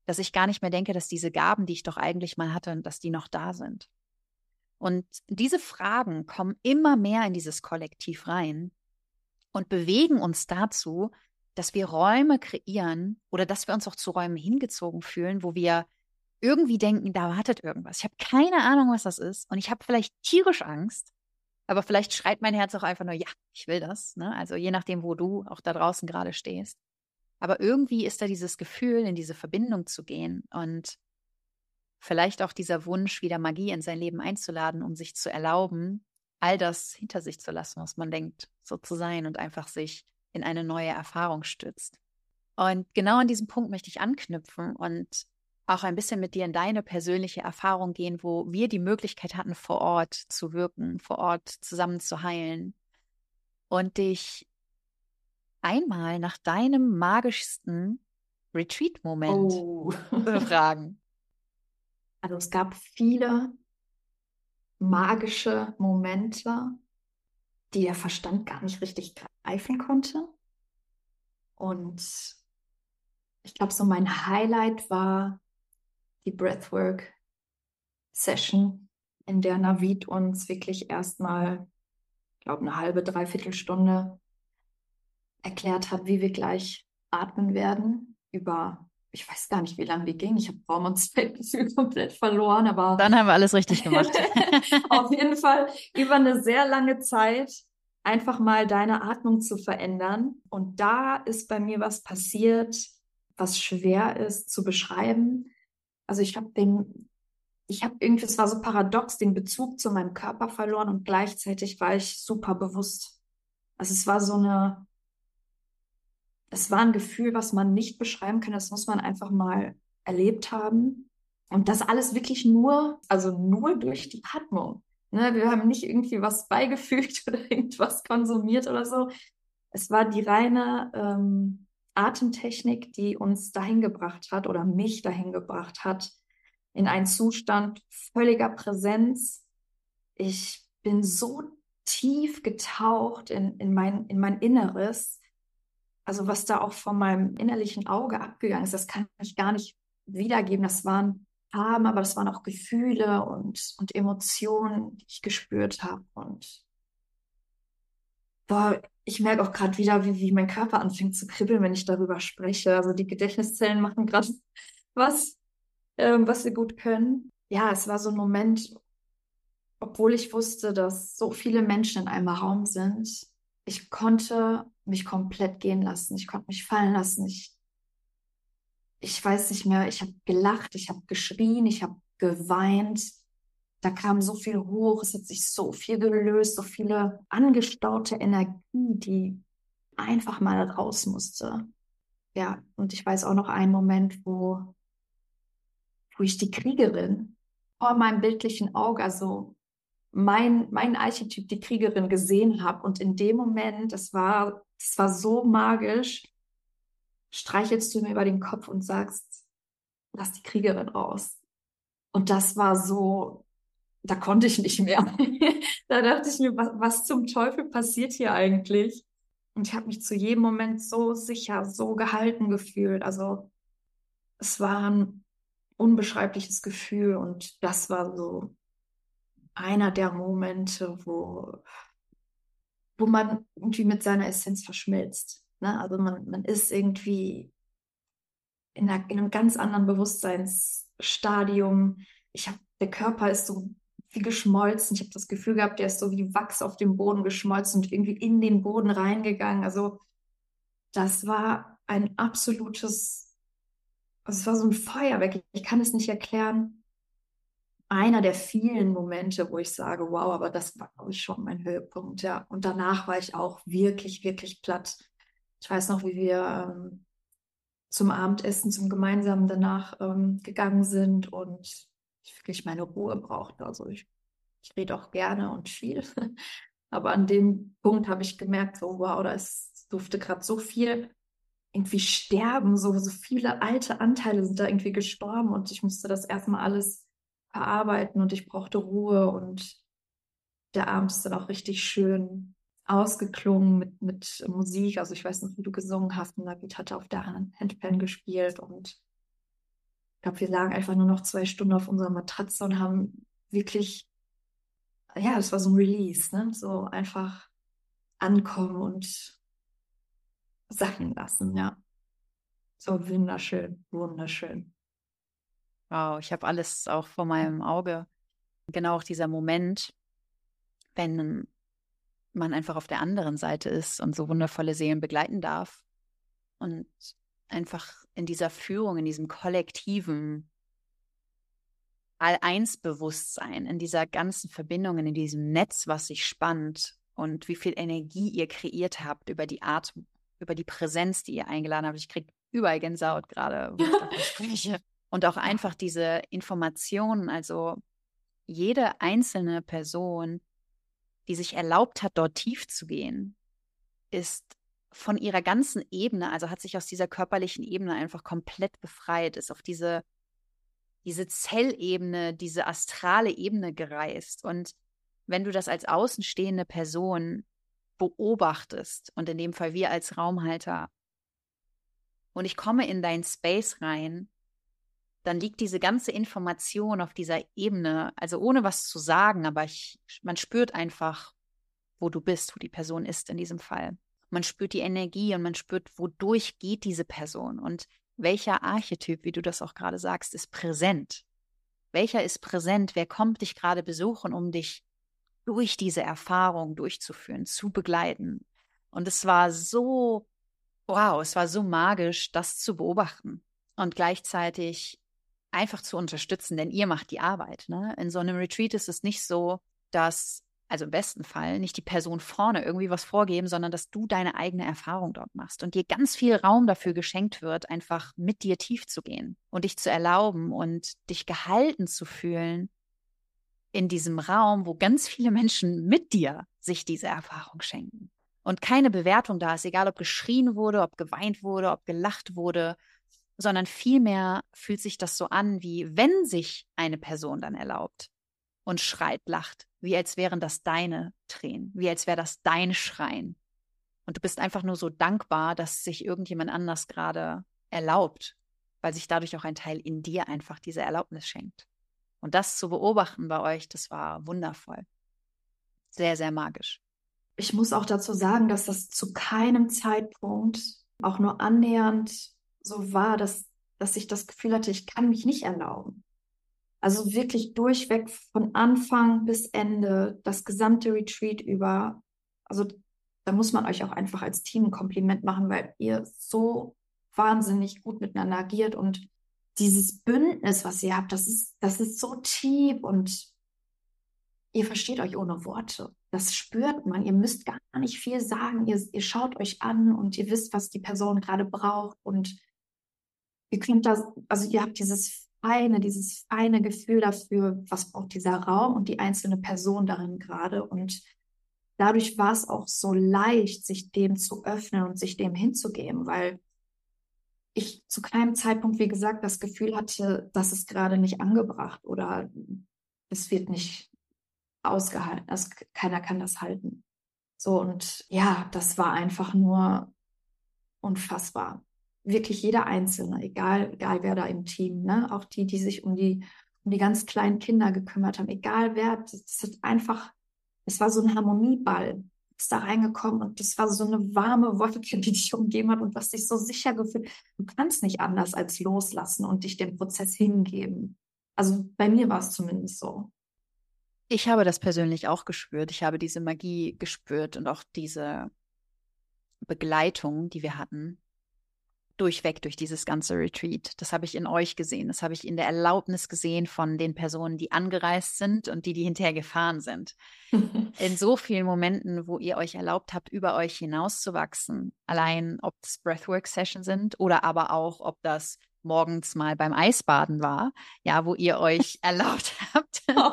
dass ich gar nicht mehr denke, dass diese Gaben, die ich doch eigentlich mal hatte, dass die noch da sind. Und diese Fragen kommen immer mehr in dieses Kollektiv rein und bewegen uns dazu, dass wir Räume kreieren oder dass wir uns auch zu Räumen hingezogen fühlen, wo wir irgendwie denken, da wartet irgendwas. Ich habe keine Ahnung, was das ist und ich habe vielleicht tierisch Angst, aber vielleicht schreit mein Herz auch einfach nur, ja, ich will das. Ne? Also je nachdem, wo du auch da draußen gerade stehst. Aber irgendwie ist da dieses Gefühl, in diese Verbindung zu gehen und vielleicht auch dieser Wunsch, wieder Magie in sein Leben einzuladen, um sich zu erlauben, all das hinter sich zu lassen, was man denkt, so zu sein und einfach sich in eine neue Erfahrung stützt. Und genau an diesem Punkt möchte ich anknüpfen und auch ein bisschen mit dir in deine persönliche Erfahrung gehen, wo wir die Möglichkeit hatten, vor Ort zu wirken, vor Ort zusammen zu heilen und dich einmal nach deinem magischsten Retreat-Moment oh. fragen. Also es gab viele magische Momente, die der Verstand gar nicht richtig greifen konnte. Und ich glaube, so mein Highlight war die Breathwork Session, in der Navid uns wirklich erstmal, ich glaube, eine halbe, dreiviertel Stunde erklärt hat, wie wir gleich atmen werden über ich weiß gar nicht, wie lange die ging. Ich habe Raum und Zeitgefühl komplett verloren, aber. Dann haben wir alles richtig gemacht. auf jeden Fall über eine sehr lange Zeit einfach mal deine Atmung zu verändern. Und da ist bei mir was passiert, was schwer ist zu beschreiben. Also ich habe den, ich habe irgendwie, es war so paradox, den Bezug zu meinem Körper verloren und gleichzeitig war ich super bewusst. Also es war so eine, das war ein Gefühl, was man nicht beschreiben kann. Das muss man einfach mal erlebt haben. Und das alles wirklich nur, also nur durch die Atmung. Ne, wir haben nicht irgendwie was beigefügt oder irgendwas konsumiert oder so. Es war die reine ähm, Atemtechnik, die uns dahin gebracht hat oder mich dahin gebracht hat, in einen Zustand völliger Präsenz. Ich bin so tief getaucht in, in, mein, in mein Inneres also was da auch von meinem innerlichen Auge abgegangen ist, das kann ich gar nicht wiedergeben. Das waren Farben, aber das waren auch Gefühle und, und Emotionen, die ich gespürt habe. Und boah, ich merke auch gerade wieder, wie, wie mein Körper anfängt zu kribbeln, wenn ich darüber spreche. Also die Gedächtniszellen machen gerade was, ähm, was sie gut können. Ja, es war so ein Moment, obwohl ich wusste, dass so viele Menschen in einem Raum sind. Ich konnte mich komplett gehen lassen. Ich konnte mich fallen lassen. Ich, ich weiß nicht mehr, ich habe gelacht, ich habe geschrien, ich habe geweint. Da kam so viel hoch, es hat sich so viel gelöst, so viele angestaute Energie, die einfach mal raus musste. Ja, und ich weiß auch noch einen Moment, wo, wo ich die Kriegerin vor meinem bildlichen Auge, also mein, mein Archetyp, die Kriegerin, gesehen habe. Und in dem Moment, das war es war so magisch. Streichelst du mir über den Kopf und sagst, lass die Kriegerin raus. Und das war so, da konnte ich nicht mehr. da dachte ich mir, was, was zum Teufel passiert hier eigentlich? Und ich habe mich zu jedem Moment so sicher, so gehalten gefühlt. Also es war ein unbeschreibliches Gefühl und das war so einer der Momente, wo wo man irgendwie mit seiner Essenz verschmilzt. Ne? Also man, man ist irgendwie in, einer, in einem ganz anderen Bewusstseinsstadium. Ich habe, der Körper ist so wie geschmolzen. Ich habe das Gefühl gehabt, der ist so wie Wachs auf dem Boden geschmolzen und irgendwie in den Boden reingegangen. Also das war ein absolutes, also es war so ein Feuerwerk. Ich kann es nicht erklären einer der vielen Momente, wo ich sage, wow, aber das war, glaube ich, schon mein Höhepunkt, ja. Und danach war ich auch wirklich, wirklich platt. Ich weiß noch, wie wir ähm, zum Abendessen, zum gemeinsamen danach ähm, gegangen sind und ich wirklich meine Ruhe brauchte. Also ich, ich rede auch gerne und viel. Aber an dem Punkt habe ich gemerkt, so, wow, da durfte gerade so viel irgendwie sterben, so, so viele alte Anteile sind da irgendwie gestorben und ich musste das erstmal alles verarbeiten und ich brauchte Ruhe und der Abend ist dann auch richtig schön ausgeklungen mit, mit Musik. Also ich weiß noch, wie du gesungen hast und Nagit hatte auf der Handpan gespielt und ich glaube, wir lagen einfach nur noch zwei Stunden auf unserer Matratze und haben wirklich, ja, das war so ein Release, ne? So einfach ankommen und sacken lassen, ja. So wunderschön, wunderschön. Wow, ich habe alles auch vor meinem Auge. Genau auch dieser Moment, wenn man einfach auf der anderen Seite ist und so wundervolle Seelen begleiten darf und einfach in dieser Führung, in diesem kollektiven All-Eins-Bewusstsein, in dieser ganzen Verbindung, in diesem Netz, was sich spannt und wie viel Energie ihr kreiert habt über die Art, über die Präsenz, die ihr eingeladen habt. Ich kriege überall Gänsehaut gerade, wo ich davon spreche. Und auch einfach diese Informationen, also jede einzelne Person, die sich erlaubt hat, dort tief zu gehen, ist von ihrer ganzen Ebene, also hat sich aus dieser körperlichen Ebene einfach komplett befreit, ist auf diese, diese Zellebene, diese astrale Ebene gereist. Und wenn du das als außenstehende Person beobachtest, und in dem Fall wir als Raumhalter, und ich komme in dein Space rein dann liegt diese ganze Information auf dieser Ebene, also ohne was zu sagen, aber ich, man spürt einfach, wo du bist, wo die Person ist in diesem Fall. Man spürt die Energie und man spürt, wodurch geht diese Person und welcher Archetyp, wie du das auch gerade sagst, ist präsent. Welcher ist präsent? Wer kommt dich gerade besuchen, um dich durch diese Erfahrung durchzuführen, zu begleiten? Und es war so, wow, es war so magisch, das zu beobachten. Und gleichzeitig einfach zu unterstützen, denn ihr macht die Arbeit. Ne? In so einem Retreat ist es nicht so, dass also im besten Fall, nicht die Person vorne irgendwie was vorgeben, sondern dass du deine eigene Erfahrung dort machst und dir ganz viel Raum dafür geschenkt wird, einfach mit dir tief zu gehen und dich zu erlauben und dich gehalten zu fühlen in diesem Raum, wo ganz viele Menschen mit dir sich diese Erfahrung schenken. Und keine Bewertung da ist, egal ob geschrien wurde, ob geweint wurde, ob gelacht wurde, sondern vielmehr fühlt sich das so an, wie wenn sich eine Person dann erlaubt und schreit, lacht, wie als wären das deine Tränen, wie als wäre das dein Schreien. Und du bist einfach nur so dankbar, dass sich irgendjemand anders gerade erlaubt, weil sich dadurch auch ein Teil in dir einfach diese Erlaubnis schenkt. Und das zu beobachten bei euch, das war wundervoll. Sehr, sehr magisch. Ich muss auch dazu sagen, dass das zu keinem Zeitpunkt auch nur annähernd so war, dass, dass ich das Gefühl hatte, ich kann mich nicht erlauben. Also wirklich durchweg von Anfang bis Ende, das gesamte Retreat über. Also da muss man euch auch einfach als Team ein Kompliment machen, weil ihr so wahnsinnig gut miteinander agiert und dieses Bündnis, was ihr habt, das ist, das ist so tief und ihr versteht euch ohne Worte. Das spürt man. Ihr müsst gar nicht viel sagen. Ihr, ihr schaut euch an und ihr wisst, was die Person gerade braucht und ihr könnt das, also ihr habt dieses feine, dieses feine Gefühl dafür, was braucht dieser Raum und die einzelne Person darin gerade. Und dadurch war es auch so leicht, sich dem zu öffnen und sich dem hinzugeben, weil ich zu keinem Zeitpunkt, wie gesagt, das Gefühl hatte, dass es gerade nicht angebracht oder es wird nicht ausgehalten. Also keiner kann das halten. So und ja, das war einfach nur unfassbar wirklich jeder Einzelne, egal, egal wer da im Team, ne? auch die, die sich um die, um die ganz kleinen Kinder gekümmert haben, egal wer, das, das ist einfach, es war so ein Harmonieball, ist da reingekommen und das war so eine warme Wolke, die dich umgeben hat und was dich so sicher gefühlt. Du kannst nicht anders als loslassen und dich dem Prozess hingeben. Also bei mir war es zumindest so. Ich habe das persönlich auch gespürt. Ich habe diese Magie gespürt und auch diese Begleitung, die wir hatten durchweg durch dieses ganze Retreat. Das habe ich in euch gesehen. Das habe ich in der Erlaubnis gesehen von den Personen, die angereist sind und die, die hinterher gefahren sind. in so vielen Momenten, wo ihr euch erlaubt habt, über euch hinauszuwachsen. Allein, ob es Breathwork-Sessions sind oder aber auch, ob das morgens mal beim Eisbaden war, ja, wo ihr euch erlaubt habt. Oh,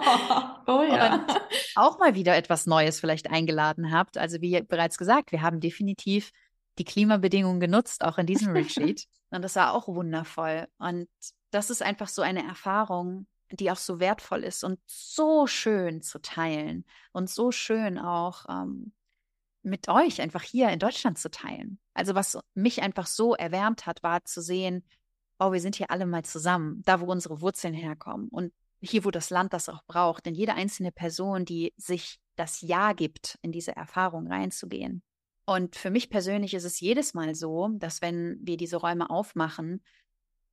oh ja. Auch mal wieder etwas Neues vielleicht eingeladen habt. Also wie bereits gesagt, wir haben definitiv die Klimabedingungen genutzt, auch in diesem Retreat. Und das war auch wundervoll. Und das ist einfach so eine Erfahrung, die auch so wertvoll ist und so schön zu teilen und so schön auch ähm, mit euch einfach hier in Deutschland zu teilen. Also was mich einfach so erwärmt hat, war zu sehen, oh, wir sind hier alle mal zusammen, da wo unsere Wurzeln herkommen und hier, wo das Land das auch braucht. Denn jede einzelne Person, die sich das Ja gibt, in diese Erfahrung reinzugehen, und für mich persönlich ist es jedes Mal so, dass wenn wir diese Räume aufmachen,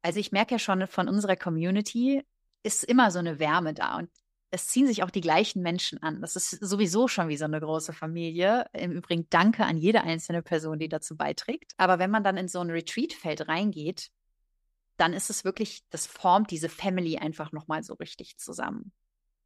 also ich merke ja schon von unserer Community, ist immer so eine Wärme da und es ziehen sich auch die gleichen Menschen an. Das ist sowieso schon wie so eine große Familie. Im Übrigen danke an jede einzelne Person, die dazu beiträgt. Aber wenn man dann in so ein Retreat-Feld reingeht, dann ist es wirklich, das formt diese Family einfach nochmal so richtig zusammen.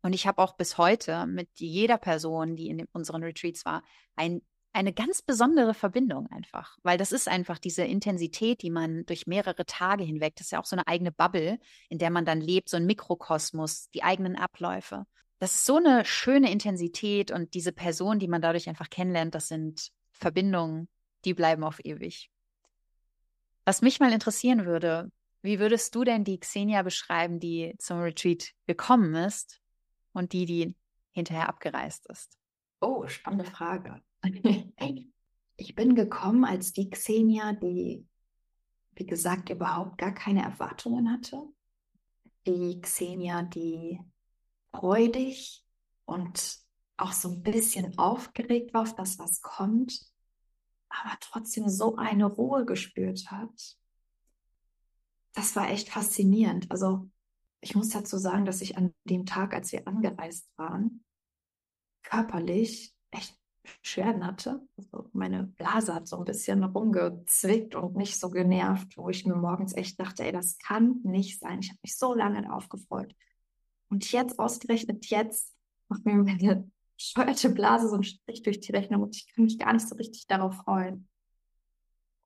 Und ich habe auch bis heute mit jeder Person, die in unseren Retreats war, ein eine ganz besondere Verbindung einfach, weil das ist einfach diese Intensität, die man durch mehrere Tage hinweg, das ist ja auch so eine eigene Bubble, in der man dann lebt, so ein Mikrokosmos, die eigenen Abläufe. Das ist so eine schöne Intensität und diese Personen, die man dadurch einfach kennenlernt, das sind Verbindungen, die bleiben auf ewig. Was mich mal interessieren würde, wie würdest du denn die Xenia beschreiben, die zum Retreat gekommen ist und die, die hinterher abgereist ist? Oh, spannende Frage. Ich bin gekommen als die Xenia, die, wie gesagt, überhaupt gar keine Erwartungen hatte. Die Xenia, die freudig und auch so ein bisschen aufgeregt war auf das, was kommt, aber trotzdem so eine Ruhe gespürt hat. Das war echt faszinierend. Also ich muss dazu sagen, dass ich an dem Tag, als wir angereist waren, körperlich echt Beschwerden hatte. Also meine Blase hat so ein bisschen rumgezwickt und nicht so genervt, wo ich mir morgens echt dachte, ey, das kann nicht sein. Ich habe mich so lange darauf gefreut. Und jetzt, ausgerechnet jetzt, macht mir meine bescheuerte Blase, so ein Strich durch die Rechnung und ich kann mich gar nicht so richtig darauf freuen.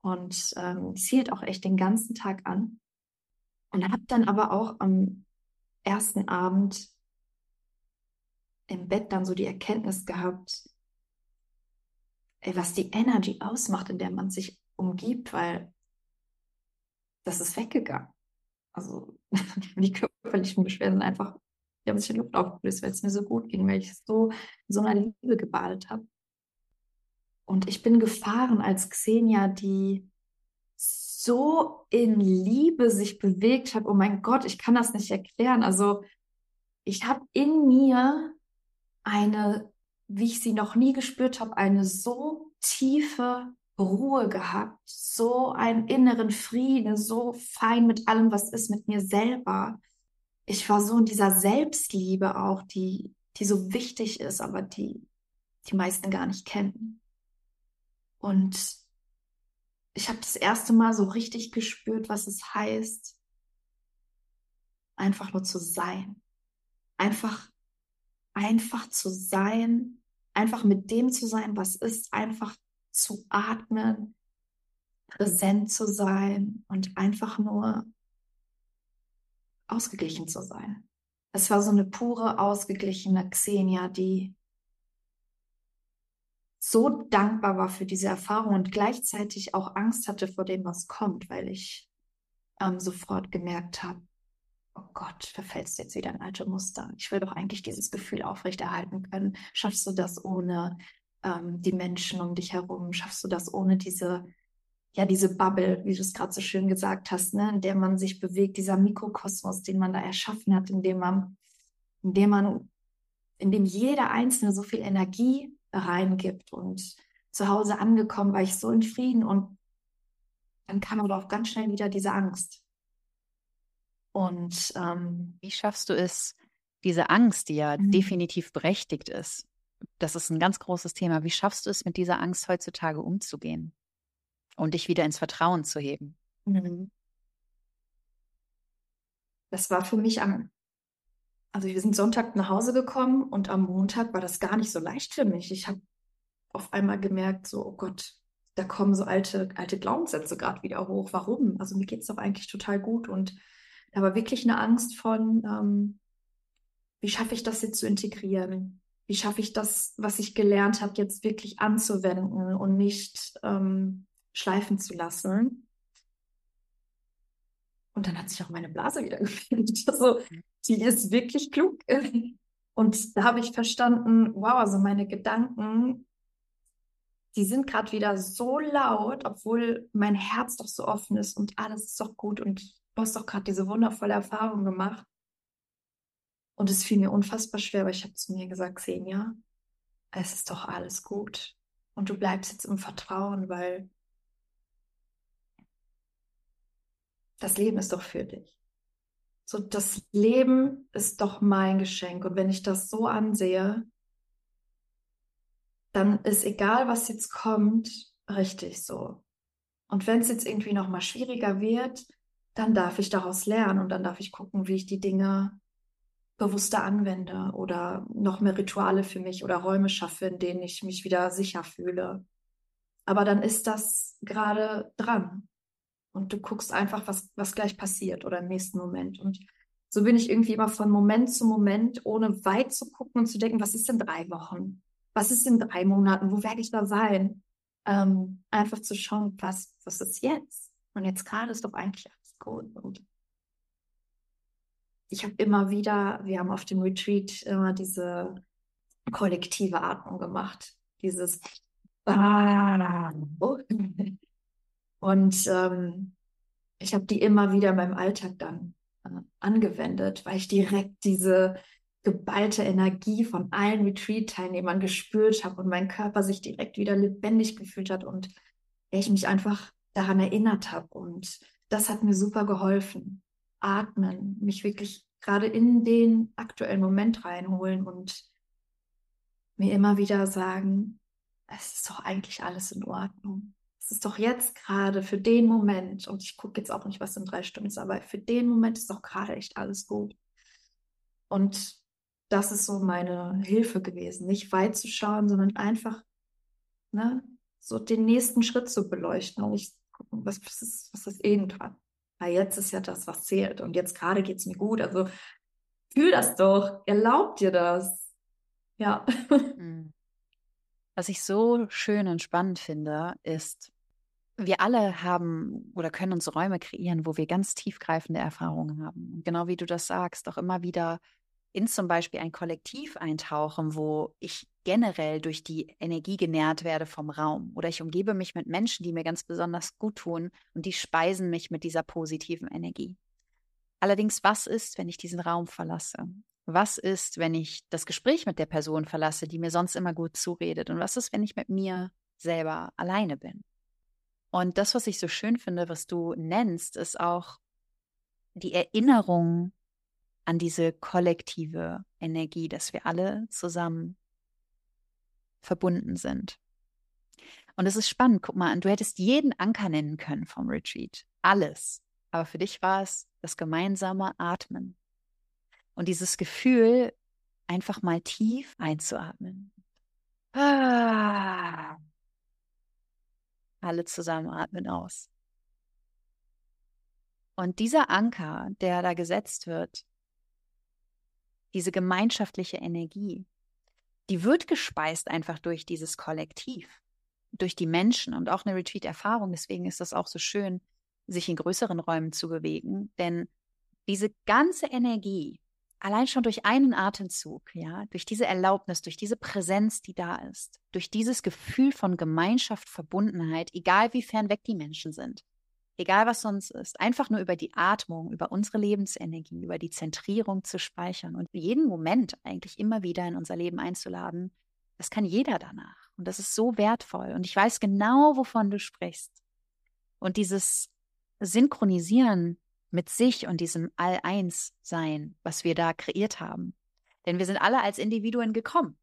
Und ähm, es hielt auch echt den ganzen Tag an. Und habe dann aber auch am ersten Abend im Bett dann so die Erkenntnis gehabt, ey, was die Energy ausmacht, in der man sich umgibt, weil das ist weggegangen. Also die körperlichen Beschwerden einfach, die haben sich in Luft aufgelöst, weil es mir so gut ging, weil ich so in so einer Liebe gebadet habe. Und ich bin gefahren als Xenia, die so in Liebe sich bewegt hat. Oh mein Gott, ich kann das nicht erklären. Also ich habe in mir eine, wie ich sie noch nie gespürt habe, eine so tiefe Ruhe gehabt, so einen inneren Frieden, so fein mit allem, was ist, mit mir selber. Ich war so in dieser Selbstliebe auch, die, die so wichtig ist, aber die die meisten gar nicht kennen. Und ich habe das erste Mal so richtig gespürt, was es heißt, einfach nur zu sein. Einfach, einfach zu sein, einfach mit dem zu sein, was ist, einfach zu atmen, präsent zu sein und einfach nur ausgeglichen zu sein. Es war so eine pure, ausgeglichene Xenia, die so dankbar war für diese Erfahrung und gleichzeitig auch Angst hatte vor dem, was kommt, weil ich ähm, sofort gemerkt habe, oh Gott, verfällst jetzt wieder ein alte Muster. Ich will doch eigentlich dieses Gefühl aufrechterhalten können. Schaffst du das ohne ähm, die Menschen um dich herum? Schaffst du das ohne diese, ja, diese Bubble, wie du es gerade so schön gesagt hast, ne, in der man sich bewegt, dieser Mikrokosmos, den man da erschaffen hat, in dem man, in dem man, in dem jeder Einzelne so viel Energie reingibt und zu Hause angekommen war ich so in Frieden und dann kam aber auch ganz schnell wieder diese Angst. Und ähm, wie schaffst du es, diese Angst, die ja mhm. definitiv berechtigt ist, das ist ein ganz großes Thema. Wie schaffst du es, mit dieser Angst heutzutage umzugehen und dich wieder ins Vertrauen zu heben? Mhm. Das war für mich am, also wir sind Sonntag nach Hause gekommen und am Montag war das gar nicht so leicht für mich. Ich habe auf einmal gemerkt, so, oh Gott, da kommen so alte, alte Glaubenssätze gerade wieder hoch. Warum? Also mir geht es doch eigentlich total gut. Und da war wirklich eine Angst von, ähm, wie schaffe ich das jetzt zu integrieren? wie schaffe ich das, was ich gelernt habe, jetzt wirklich anzuwenden und nicht ähm, schleifen zu lassen. Und dann hat sich auch meine Blase wieder gefühlt. Also, die ist wirklich klug. Und da habe ich verstanden, wow, also meine Gedanken, die sind gerade wieder so laut, obwohl mein Herz doch so offen ist und alles ist doch gut und du hast doch gerade diese wundervolle Erfahrung gemacht. Und es fiel mir unfassbar schwer, aber ich habe zu mir gesagt, Xenia, es ist doch alles gut. Und du bleibst jetzt im Vertrauen, weil das Leben ist doch für dich. So, das Leben ist doch mein Geschenk. Und wenn ich das so ansehe, dann ist egal, was jetzt kommt, richtig so. Und wenn es jetzt irgendwie nochmal schwieriger wird, dann darf ich daraus lernen und dann darf ich gucken, wie ich die Dinge bewusster anwende oder noch mehr Rituale für mich oder Räume schaffe, in denen ich mich wieder sicher fühle. Aber dann ist das gerade dran. Und du guckst einfach, was, was gleich passiert oder im nächsten Moment. Und so bin ich irgendwie immer von Moment zu Moment, ohne weit zu gucken und zu denken, was ist in drei Wochen? Was ist in drei Monaten? Wo werde ich da sein? Ähm, einfach zu schauen, was, was ist jetzt? Und jetzt gerade ist doch eigentlich Und ich habe immer wieder, wir haben auf dem Retreat immer diese kollektive Atmung gemacht. Dieses und ähm, ich habe die immer wieder in meinem Alltag dann äh, angewendet, weil ich direkt diese geballte Energie von allen Retreat-Teilnehmern gespürt habe und mein Körper sich direkt wieder lebendig gefühlt hat und ich mich einfach daran erinnert habe. Und das hat mir super geholfen atmen, mich wirklich gerade in den aktuellen Moment reinholen und mir immer wieder sagen, es ist doch eigentlich alles in Ordnung. Es ist doch jetzt gerade für den Moment, und ich gucke jetzt auch nicht, was in drei Stunden ist, aber für den Moment ist doch gerade echt alles gut. Und das ist so meine Hilfe gewesen, nicht weit zu schauen, sondern einfach ne, so den nächsten Schritt zu beleuchten und nicht gucken, was, was, ist, was ist irgendwann. Weil jetzt ist ja das, was zählt und jetzt gerade geht es mir gut. Also fühl das doch, erlaub dir das. Ja. Hm. Was ich so schön und spannend finde, ist, wir alle haben oder können uns Räume kreieren, wo wir ganz tiefgreifende Erfahrungen haben. Und genau wie du das sagst, auch immer wieder in zum Beispiel ein Kollektiv eintauchen, wo ich generell durch die Energie genährt werde vom Raum. Oder ich umgebe mich mit Menschen, die mir ganz besonders gut tun und die speisen mich mit dieser positiven Energie. Allerdings, was ist, wenn ich diesen Raum verlasse? Was ist, wenn ich das Gespräch mit der Person verlasse, die mir sonst immer gut zuredet? Und was ist, wenn ich mit mir selber alleine bin? Und das, was ich so schön finde, was du nennst, ist auch die Erinnerung an diese kollektive Energie, dass wir alle zusammen verbunden sind. Und es ist spannend, guck mal, du hättest jeden Anker nennen können vom Retreat. Alles. Aber für dich war es das gemeinsame Atmen. Und dieses Gefühl, einfach mal tief einzuatmen. Ah. Alle zusammen atmen aus. Und dieser Anker, der da gesetzt wird, diese gemeinschaftliche Energie, die wird gespeist einfach durch dieses Kollektiv, durch die Menschen und auch eine Retreat-Erfahrung. Deswegen ist das auch so schön, sich in größeren Räumen zu bewegen, denn diese ganze Energie, allein schon durch einen Atemzug, ja, durch diese Erlaubnis, durch diese Präsenz, die da ist, durch dieses Gefühl von Gemeinschaft, Verbundenheit, egal wie fern weg die Menschen sind, egal was sonst ist, einfach nur über die Atmung, über unsere Lebensenergie, über die Zentrierung zu speichern und jeden Moment eigentlich immer wieder in unser Leben einzuladen, das kann jeder danach. Und das ist so wertvoll. Und ich weiß genau, wovon du sprichst. Und dieses Synchronisieren mit sich und diesem All-Eins-Sein, was wir da kreiert haben. Denn wir sind alle als Individuen gekommen.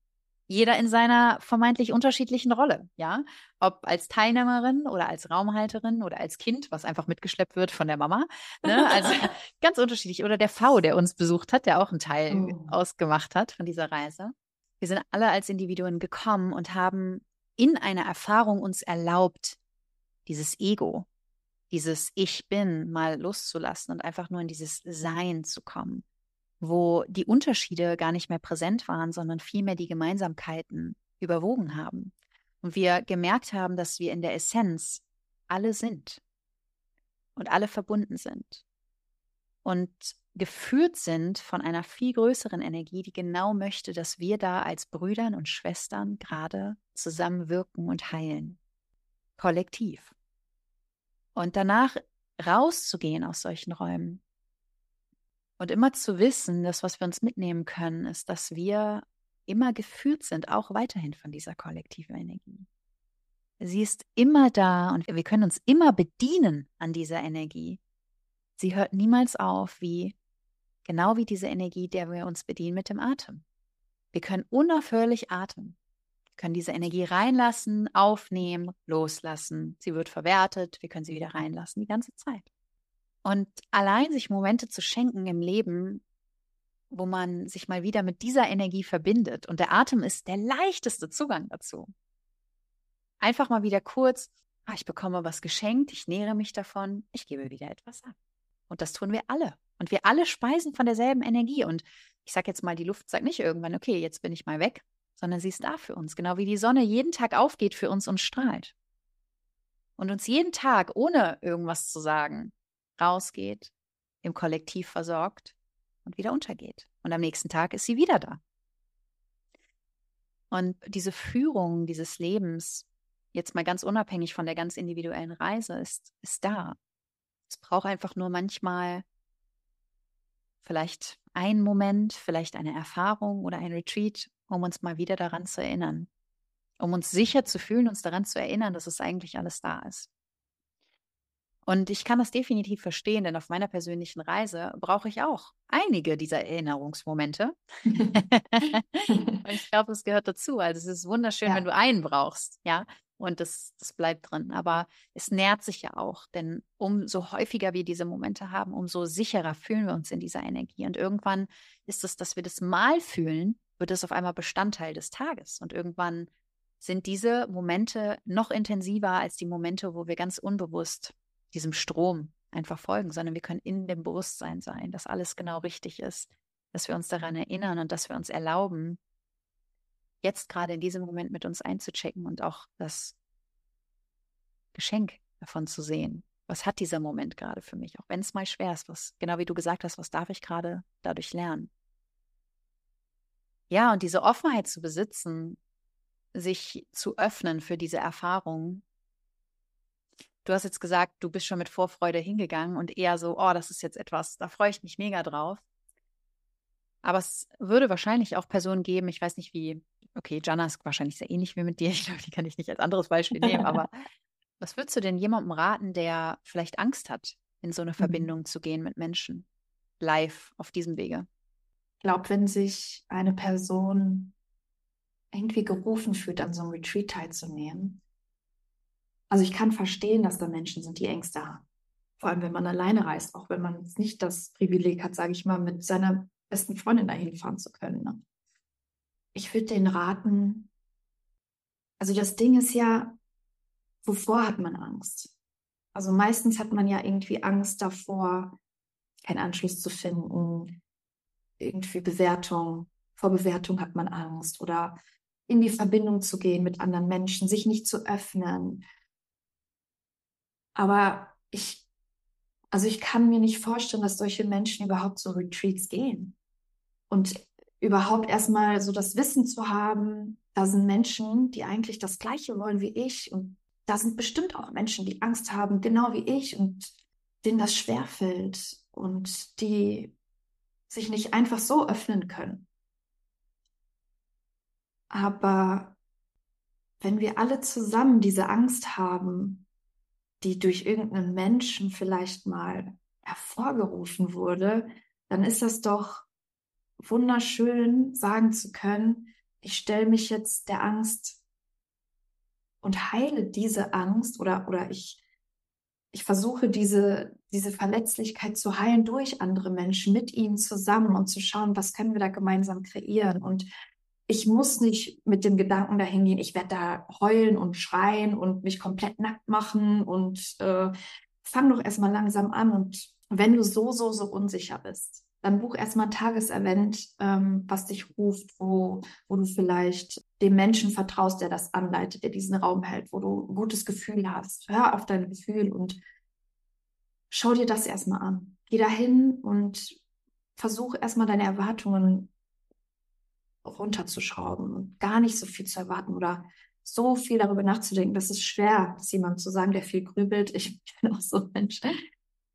Jeder in seiner vermeintlich unterschiedlichen Rolle, ja. Ob als Teilnehmerin oder als Raumhalterin oder als Kind, was einfach mitgeschleppt wird von der Mama. Ne? Also ganz unterschiedlich. Oder der V, der uns besucht hat, der auch einen Teil oh. ausgemacht hat von dieser Reise. Wir sind alle als Individuen gekommen und haben in einer Erfahrung uns erlaubt, dieses Ego, dieses Ich bin mal loszulassen und einfach nur in dieses Sein zu kommen wo die Unterschiede gar nicht mehr präsent waren, sondern vielmehr die Gemeinsamkeiten überwogen haben. Und wir gemerkt haben, dass wir in der Essenz alle sind und alle verbunden sind und geführt sind von einer viel größeren Energie, die genau möchte, dass wir da als Brüdern und Schwestern gerade zusammenwirken und heilen. Kollektiv. Und danach rauszugehen aus solchen Räumen und immer zu wissen, dass was wir uns mitnehmen können, ist, dass wir immer geführt sind, auch weiterhin von dieser kollektiven Energie. Sie ist immer da und wir können uns immer bedienen an dieser Energie. Sie hört niemals auf, wie genau wie diese Energie, der wir uns bedienen mit dem Atem. Wir können unaufhörlich atmen. Wir können diese Energie reinlassen, aufnehmen, loslassen. Sie wird verwertet, wir können sie wieder reinlassen die ganze Zeit. Und allein sich Momente zu schenken im Leben, wo man sich mal wieder mit dieser Energie verbindet. Und der Atem ist der leichteste Zugang dazu. Einfach mal wieder kurz, ah, ich bekomme was geschenkt, ich nähere mich davon, ich gebe wieder etwas ab. Und das tun wir alle. Und wir alle speisen von derselben Energie. Und ich sage jetzt mal, die Luft sagt nicht irgendwann, okay, jetzt bin ich mal weg, sondern sie ist da für uns. Genau wie die Sonne jeden Tag aufgeht für uns und strahlt. Und uns jeden Tag, ohne irgendwas zu sagen, rausgeht, im Kollektiv versorgt und wieder untergeht. Und am nächsten Tag ist sie wieder da. Und diese Führung dieses Lebens, jetzt mal ganz unabhängig von der ganz individuellen Reise, ist, ist da. Es braucht einfach nur manchmal vielleicht einen Moment, vielleicht eine Erfahrung oder ein Retreat, um uns mal wieder daran zu erinnern. Um uns sicher zu fühlen, uns daran zu erinnern, dass es eigentlich alles da ist. Und ich kann das definitiv verstehen, denn auf meiner persönlichen Reise brauche ich auch einige dieser Erinnerungsmomente. und ich glaube, es gehört dazu. Also es ist wunderschön, ja. wenn du einen brauchst, ja, und das, das bleibt drin. Aber es nährt sich ja auch, denn umso häufiger wir diese Momente haben, umso sicherer fühlen wir uns in dieser Energie. Und irgendwann ist es, dass wir das mal fühlen, wird es auf einmal Bestandteil des Tages. Und irgendwann sind diese Momente noch intensiver als die Momente, wo wir ganz unbewusst diesem Strom einfach folgen, sondern wir können in dem Bewusstsein sein, dass alles genau richtig ist, dass wir uns daran erinnern und dass wir uns erlauben, jetzt gerade in diesem Moment mit uns einzuchecken und auch das Geschenk davon zu sehen. Was hat dieser Moment gerade für mich? Auch wenn es mal schwer ist, was, genau wie du gesagt hast, was darf ich gerade dadurch lernen? Ja, und diese Offenheit zu besitzen, sich zu öffnen für diese Erfahrung. Du hast jetzt gesagt, du bist schon mit Vorfreude hingegangen und eher so, oh, das ist jetzt etwas, da freue ich mich mega drauf. Aber es würde wahrscheinlich auch Personen geben, ich weiß nicht wie, okay, Jana ist wahrscheinlich sehr ähnlich wie mit dir, ich glaube, die kann ich nicht als anderes Beispiel nehmen, aber was würdest du denn jemandem raten, der vielleicht Angst hat, in so eine mhm. Verbindung zu gehen mit Menschen, live auf diesem Wege? Ich glaube, wenn sich eine Person irgendwie gerufen fühlt, an so einem Retreat teilzunehmen. Also ich kann verstehen, dass da Menschen sind, die Ängste haben. Vor allem, wenn man alleine reist, auch wenn man nicht das Privileg hat, sage ich mal, mit seiner besten Freundin dahin fahren zu können. Ne? Ich würde den raten, also das Ding ist ja, wovor hat man Angst? Also meistens hat man ja irgendwie Angst davor, keinen Anschluss zu finden, irgendwie Bewertung, vor Bewertung hat man Angst oder in die Verbindung zu gehen mit anderen Menschen, sich nicht zu öffnen. Aber ich, also ich kann mir nicht vorstellen, dass solche Menschen überhaupt so Retreats gehen. Und überhaupt erstmal so das Wissen zu haben, da sind Menschen, die eigentlich das Gleiche wollen wie ich. Und da sind bestimmt auch Menschen, die Angst haben, genau wie ich und denen das schwerfällt und die sich nicht einfach so öffnen können. Aber wenn wir alle zusammen diese Angst haben, die durch irgendeinen Menschen vielleicht mal hervorgerufen wurde, dann ist das doch wunderschön sagen zu können, ich stelle mich jetzt der Angst und heile diese Angst oder, oder ich, ich versuche diese, diese Verletzlichkeit zu heilen durch andere Menschen, mit ihnen zusammen und zu schauen, was können wir da gemeinsam kreieren. Und ich muss nicht mit dem Gedanken dahin gehen, ich werde da heulen und schreien und mich komplett nackt machen und äh, fang doch erstmal langsam an. Und wenn du so, so, so unsicher bist, dann buch erstmal ein Tagesevent, ähm, was dich ruft, wo, wo du vielleicht dem Menschen vertraust, der das anleitet, der diesen Raum hält, wo du ein gutes Gefühl hast. Hör auf dein Gefühl und schau dir das erstmal an. Geh dahin und versuch erstmal deine Erwartungen runterzuschrauben und gar nicht so viel zu erwarten oder so viel darüber nachzudenken. Das ist schwer, das jemand zu sagen, der viel grübelt. Ich bin auch so ein Mensch,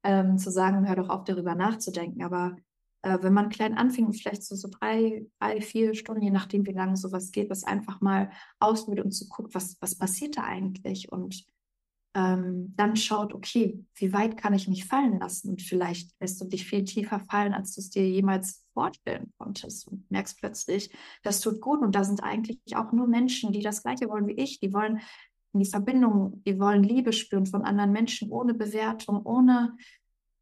ähm, zu sagen, hör doch auf, darüber nachzudenken. Aber äh, wenn man klein anfängt, vielleicht so, so drei, drei, vier Stunden, je nachdem, wie lange sowas geht, das einfach mal ausprobiert und zu gucken, was, was passiert da eigentlich und ähm, dann schaut, okay, wie weit kann ich mich fallen lassen? Und vielleicht lässt du dich viel tiefer fallen, als du es dir jemals vorstellen konntest und merkst plötzlich, das tut gut. Und da sind eigentlich auch nur Menschen, die das Gleiche wollen wie ich. Die wollen in die Verbindung, die wollen Liebe spüren von anderen Menschen, ohne Bewertung, ohne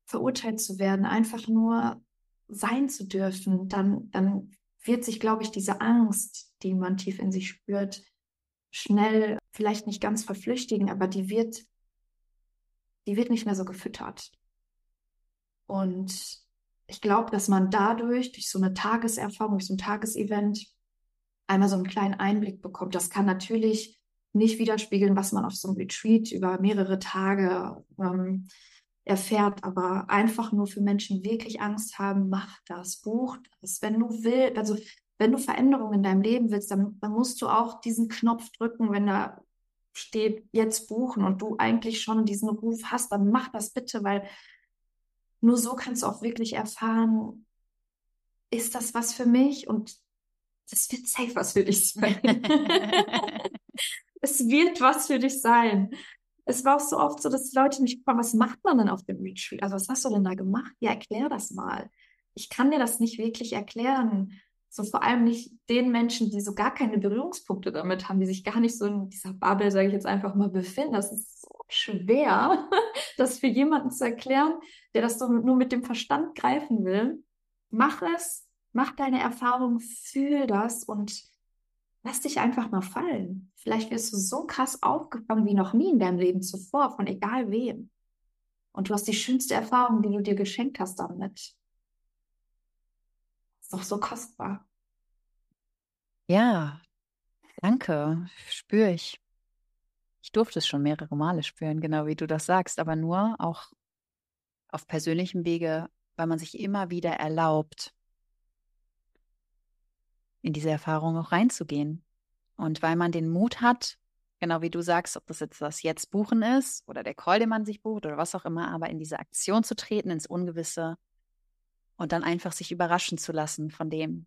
verurteilt zu werden, einfach nur sein zu dürfen. Dann, dann wird sich, glaube ich, diese Angst, die man tief in sich spürt, schnell vielleicht nicht ganz verflüchtigen, aber die wird, die wird nicht mehr so gefüttert. Und ich glaube, dass man dadurch, durch so eine Tageserfahrung, durch so ein Tagesevent, einmal so einen kleinen Einblick bekommt. Das kann natürlich nicht widerspiegeln, was man auf so einem Retreat über mehrere Tage ähm, erfährt, aber einfach nur für Menschen, die wirklich Angst haben, mach das, buch das, wenn du willst. Also wenn du Veränderungen in deinem Leben willst, dann, dann musst du auch diesen Knopf drücken, wenn da steht, jetzt buchen und du eigentlich schon diesen Ruf hast, dann mach das bitte, weil nur so kannst du auch wirklich erfahren, ist das was für mich? Und das wird safe was für dich sein. es wird was für dich sein. Es war auch so oft so, dass die Leute mich fragen, was macht man denn auf dem Retreat? Also was hast du denn da gemacht? Ja, erklär das mal. Ich kann dir das nicht wirklich erklären So vor allem nicht den Menschen, die so gar keine Berührungspunkte damit haben, die sich gar nicht so in dieser Bubble, sage ich jetzt einfach mal, befinden. Das ist so schwer, das für jemanden zu erklären, der das so nur mit dem Verstand greifen will. Mach es, mach deine Erfahrung, fühl das und lass dich einfach mal fallen. Vielleicht wirst du so krass aufgefangen wie noch nie in deinem Leben zuvor, von egal wem. Und du hast die schönste Erfahrung, die du dir geschenkt hast damit. Ist doch so kostbar. Ja, danke. Spüre ich. Ich durfte es schon mehrere Male spüren, genau wie du das sagst, aber nur auch auf persönlichem Wege, weil man sich immer wieder erlaubt, in diese Erfahrung auch reinzugehen. Und weil man den Mut hat, genau wie du sagst, ob das jetzt das Jetzt buchen ist oder der Call, den man sich bucht oder was auch immer, aber in diese Aktion zu treten, ins Ungewisse und dann einfach sich überraschen zu lassen von dem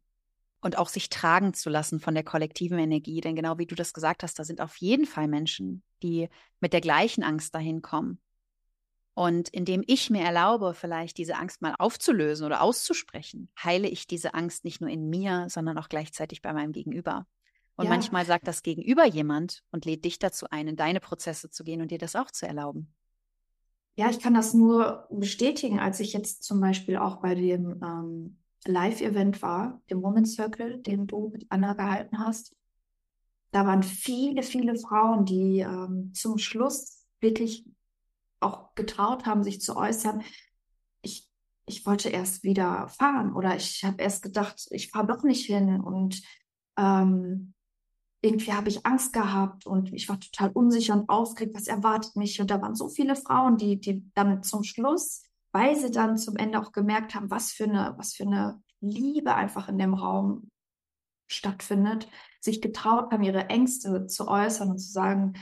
und auch sich tragen zu lassen von der kollektiven Energie. Denn genau wie du das gesagt hast, da sind auf jeden Fall Menschen, die mit der gleichen Angst dahin kommen. Und indem ich mir erlaube, vielleicht diese Angst mal aufzulösen oder auszusprechen, heile ich diese Angst nicht nur in mir, sondern auch gleichzeitig bei meinem Gegenüber. Und ja. manchmal sagt das Gegenüber jemand und lädt dich dazu ein, in deine Prozesse zu gehen und dir das auch zu erlauben. Ja, ich kann das nur bestätigen, als ich jetzt zum Beispiel auch bei dem ähm, Live-Event war, dem Women's Circle, den du mit Anna gehalten hast. Da waren viele, viele Frauen, die ähm, zum Schluss wirklich auch getraut haben, sich zu äußern, ich, ich wollte erst wieder fahren oder ich habe erst gedacht, ich fahre doch nicht hin und ähm, irgendwie habe ich Angst gehabt und ich war total unsicher und aufgeregt, was erwartet mich. Und da waren so viele Frauen, die, die dann zum Schluss, weil sie dann zum Ende auch gemerkt haben, was für eine, was für eine Liebe einfach in dem Raum stattfindet, sich getraut haben, ihre Ängste zu äußern und zu sagen,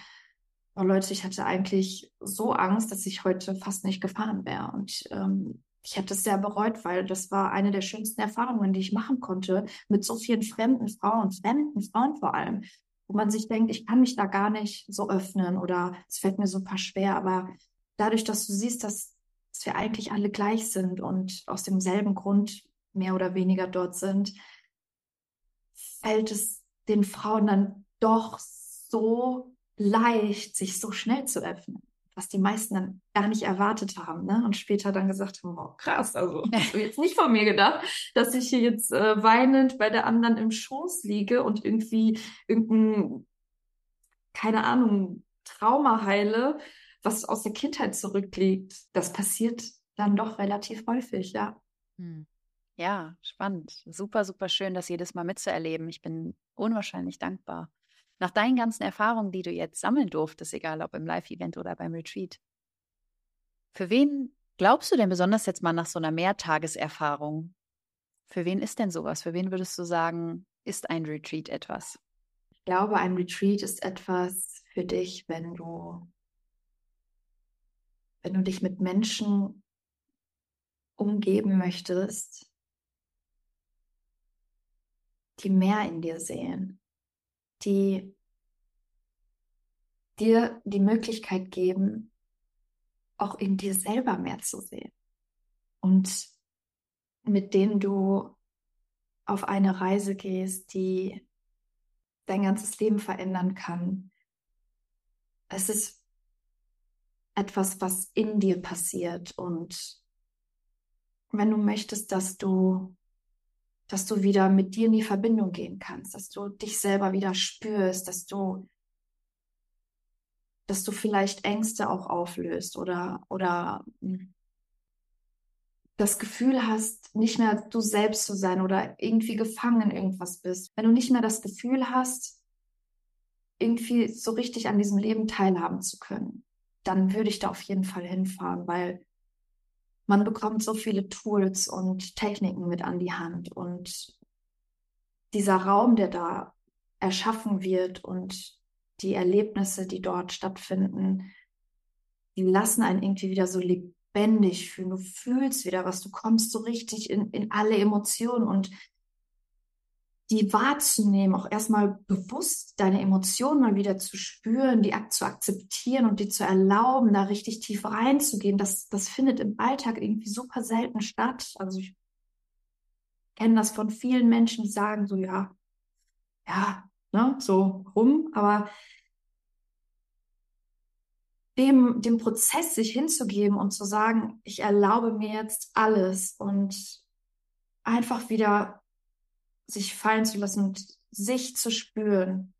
oh Leute, ich hatte eigentlich so Angst, dass ich heute fast nicht gefahren wäre. Und ähm, ich hätte es sehr bereut, weil das war eine der schönsten Erfahrungen, die ich machen konnte, mit so vielen fremden Frauen, fremden Frauen vor allem, wo man sich denkt, ich kann mich da gar nicht so öffnen oder es fällt mir super schwer. Aber dadurch, dass du siehst, dass, dass wir eigentlich alle gleich sind und aus demselben Grund mehr oder weniger dort sind, fällt es den Frauen dann doch so leicht, sich so schnell zu öffnen, was die meisten dann gar nicht erwartet haben, ne? Und später dann gesagt haben, oh krass, also hast du jetzt nicht von mir gedacht, dass ich hier jetzt äh, weinend bei der anderen im Schoß liege und irgendwie irgendein, keine Ahnung, Trauma heile, was aus der Kindheit zurückliegt. Das passiert dann doch relativ häufig, ja. Hm. Ja, spannend. Super, super schön, das jedes Mal mitzuerleben. Ich bin unwahrscheinlich dankbar. Nach deinen ganzen Erfahrungen, die du jetzt sammeln durftest, egal ob im Live-Event oder beim Retreat, für wen glaubst du denn besonders jetzt mal nach so einer Mehrtageserfahrung? Für wen ist denn sowas? Für wen würdest du sagen, ist ein Retreat etwas? Ich glaube, ein Retreat ist etwas für dich, wenn du, wenn du dich mit Menschen umgeben möchtest, die mehr in dir sehen, die dir die Möglichkeit geben, auch in dir selber mehr zu sehen und mit denen du auf eine Reise gehst, die dein ganzes Leben verändern kann. Es ist etwas, was in dir passiert und wenn du möchtest, dass du dass du wieder mit dir in die Verbindung gehen kannst, dass du dich selber wieder spürst, dass du, dass du vielleicht Ängste auch auflöst oder, oder hm, das Gefühl hast, nicht mehr du selbst zu sein oder irgendwie gefangen in irgendwas bist. Wenn du nicht mehr das Gefühl hast, irgendwie so richtig an diesem Leben teilhaben zu können, dann würde ich da auf jeden Fall hinfahren, weil man bekommt so viele Tools und Techniken mit an die Hand und dieser Raum, der da erschaffen wird und die Erlebnisse, die dort stattfinden, die lassen einen irgendwie wieder so lebendig fühlen. Du fühlst wieder was, du kommst so richtig in, in alle Emotionen und die wahrzunehmen, auch erstmal bewusst deine Emotionen mal wieder zu spüren, die zu akzeptieren und die zu erlauben, da richtig tief reinzugehen, das, das findet im Alltag irgendwie super selten statt. Also ich kenne das von vielen Menschen, die sagen so, ja, ja, ne, so rum, aber dem, dem Prozess sich hinzugeben und zu sagen, ich erlaube mir jetzt alles und einfach wieder sich fallen zu lassen und sich zu spüren.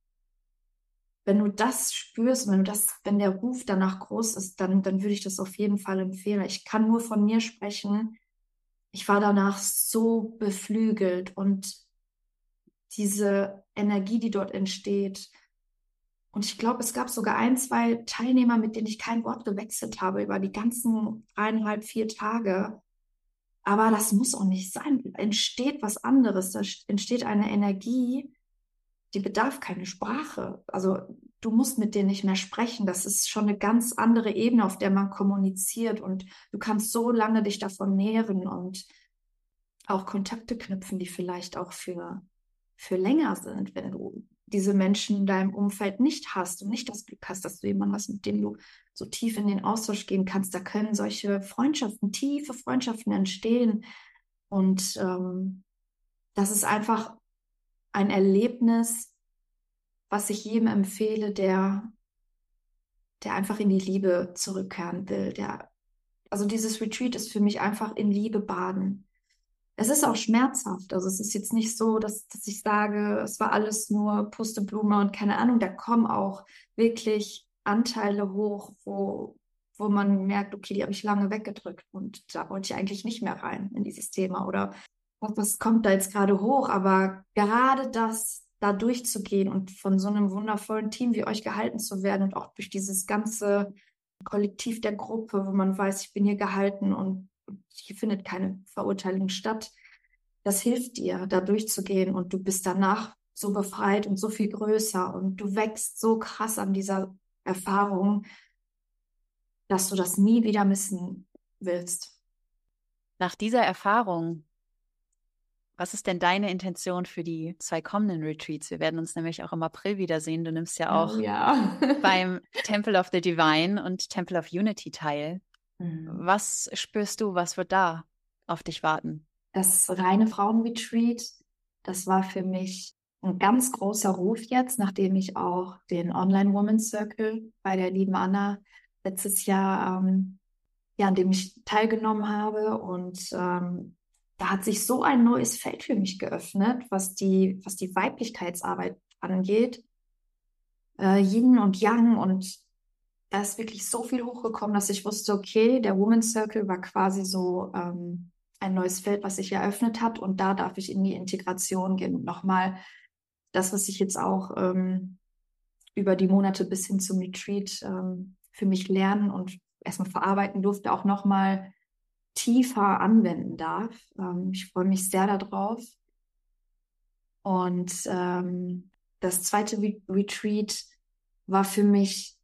Wenn du das spürst, wenn du das, wenn der Ruf danach groß ist, dann, dann würde ich das auf jeden Fall empfehlen. Ich kann nur von mir sprechen. Ich war danach so beflügelt und diese Energie, die dort entsteht. Und ich glaube, es gab sogar ein, zwei Teilnehmer, mit denen ich kein Wort gewechselt habe über die ganzen dreieinhalb, vier Tage. Aber das muss auch nicht sein. Entsteht was anderes. Da entsteht eine Energie, die bedarf keine Sprache. Also du musst mit denen nicht mehr sprechen. Das ist schon eine ganz andere Ebene, auf der man kommuniziert. Und du kannst so lange dich davon nähren und auch Kontakte knüpfen, die vielleicht auch für, für länger sind, wenn du diese Menschen in deinem Umfeld nicht hast und nicht das Glück hast, dass du jemanden hast, mit dem du so tief in den Austausch gehen kannst, da können solche Freundschaften, tiefe Freundschaften entstehen. Und ähm, das ist einfach ein Erlebnis, was ich jedem empfehle, der, der einfach in die Liebe zurückkehren will. Der, also dieses Retreat ist für mich einfach in Liebe baden. Es ist auch schmerzhaft. Also es ist jetzt nicht so, dass, dass ich sage, es war alles nur Pusteblume und keine Ahnung. Da kommen auch wirklich Anteile hoch, wo, wo man merkt, okay, die habe ich lange weggedrückt und da wollte ich eigentlich nicht mehr rein in dieses Thema oder was kommt da jetzt gerade hoch? Aber gerade das, da durchzugehen und von so einem wundervollen Team wie euch gehalten zu werden und auch durch dieses ganze Kollektiv der Gruppe, wo man weiß, ich bin hier gehalten und hier findet keine Verurteilung statt, das hilft dir, da durchzugehen und du bist danach so befreit und so viel größer und du wächst so krass an dieser Erfahrung, dass du das nie wieder missen willst. Nach dieser Erfahrung, was ist denn deine Intention für die zwei kommenden Retreats? Wir werden uns nämlich auch im April wiedersehen. Du nimmst ja auch oh, ja. beim Temple of the Divine und Temple of Unity teil. Mhm. Was spürst du, was wird da auf dich warten? Das reine Frauenretreat, das war für mich ein ganz großer Ruf jetzt, nachdem ich auch den Online Women's Circle bei der lieben Anna letztes Jahr, ähm, ja, an dem ich teilgenommen habe. Und ähm, da hat sich so ein neues Feld für mich geöffnet, was die, was die Weiblichkeitsarbeit angeht. Äh, Yin und Yang und da ist wirklich so viel hochgekommen, dass ich wusste, okay, der Women's Circle war quasi so ähm, ein neues Feld, was sich eröffnet hat und da darf ich in die Integration gehen und nochmal das, was ich jetzt auch ähm, über die Monate bis hin zum Retreat ähm, für mich lernen und erstmal verarbeiten durfte, auch nochmal tiefer anwenden darf. Ähm, ich freue mich sehr darauf. Und ähm, das zweite Re Retreat war für mich,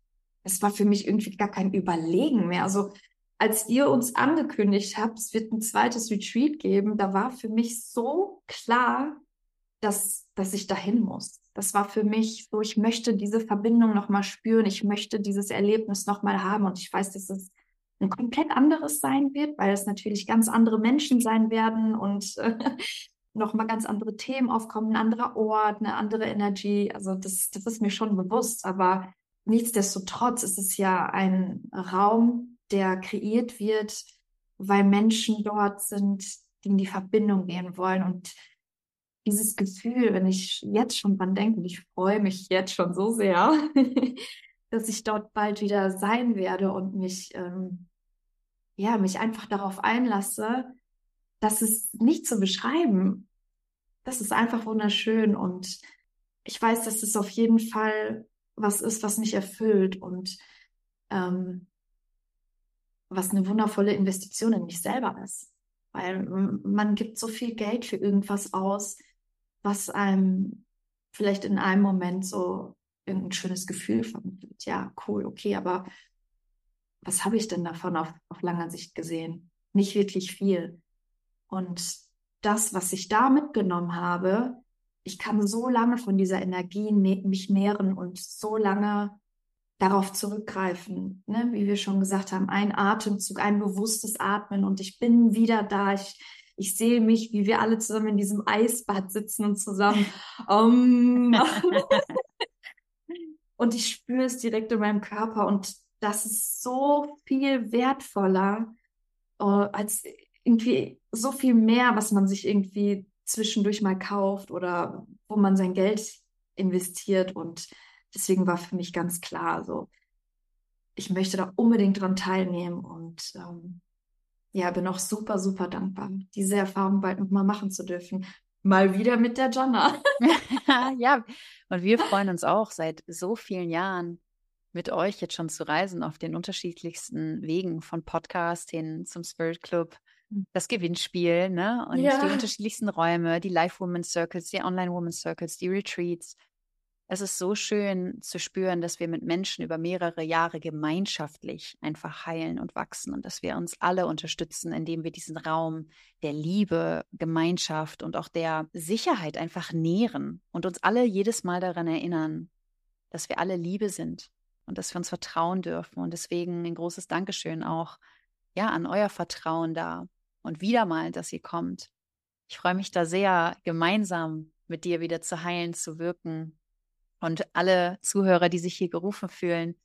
es war für mich irgendwie gar kein Überlegen mehr. Also als ihr uns angekündigt habt, es wird ein zweites Retreat geben, da war für mich so klar, dass, dass ich dahin muss. Das war für mich so, ich möchte diese Verbindung nochmal spüren, ich möchte dieses Erlebnis nochmal haben und ich weiß, dass es ein komplett anderes sein wird, weil es natürlich ganz andere Menschen sein werden und äh, nochmal ganz andere Themen aufkommen, ein anderer Ort, eine andere Energie. Also das, das ist mir schon bewusst, aber nichtsdestotrotz ist es ja ein Raum, der kreiert wird, weil Menschen dort sind, die in die Verbindung gehen wollen und dieses Gefühl, wenn ich jetzt schon dran denke, ich freue mich jetzt schon so sehr, dass ich dort bald wieder sein werde und mich, ähm, ja, mich einfach darauf einlasse, das ist nicht zu beschreiben. Das ist einfach wunderschön und ich weiß, dass es auf jeden Fall was ist, was mich erfüllt und ähm, was eine wundervolle Investition in mich selber ist. Weil man gibt so viel Geld für irgendwas aus, was einem vielleicht in einem Moment so irgendein schönes Gefühl vermittelt. Ja, cool, okay, aber was habe ich denn davon auf, auf langer Sicht gesehen? Nicht wirklich viel. Und das, was ich da mitgenommen habe, ich kann so lange von dieser Energie mich nähren und so lange darauf zurückgreifen, ne? wie wir schon gesagt haben, ein Atemzug, ein bewusstes Atmen und ich bin wieder da. Ich, ich sehe mich, wie wir alle zusammen in diesem Eisbad sitzen und zusammen um, und ich spüre es direkt in meinem Körper und das ist so viel wertvoller uh, als irgendwie so viel mehr, was man sich irgendwie zwischendurch mal kauft oder wo man sein Geld investiert und deswegen war für mich ganz klar, so ich möchte da unbedingt dran teilnehmen und ähm, ja, bin auch super, super dankbar, diese Erfahrung bald nochmal machen zu dürfen. Mal wieder mit der Jana. ja, und wir freuen uns auch seit so vielen Jahren mit euch jetzt schon zu reisen auf den unterschiedlichsten Wegen von Podcast hin zum Spirit Club. Das Gewinnspiel, ne? Und ja. die unterschiedlichsten Räume, die Live Women Circles, die Online Women Circles, die Retreats. Es ist so schön zu spüren, dass wir mit Menschen über mehrere Jahre gemeinschaftlich einfach heilen und wachsen und dass wir uns alle unterstützen, indem wir diesen Raum der Liebe, Gemeinschaft und auch der Sicherheit einfach nähren und uns alle jedes Mal daran erinnern, dass wir alle Liebe sind und dass wir uns vertrauen dürfen. Und deswegen ein großes Dankeschön auch ja an euer Vertrauen da und wieder mal, dass ihr kommt. Ich freue mich da sehr, gemeinsam mit dir wieder zu heilen, zu wirken und alle Zuhörer, die sich hier gerufen fühlen,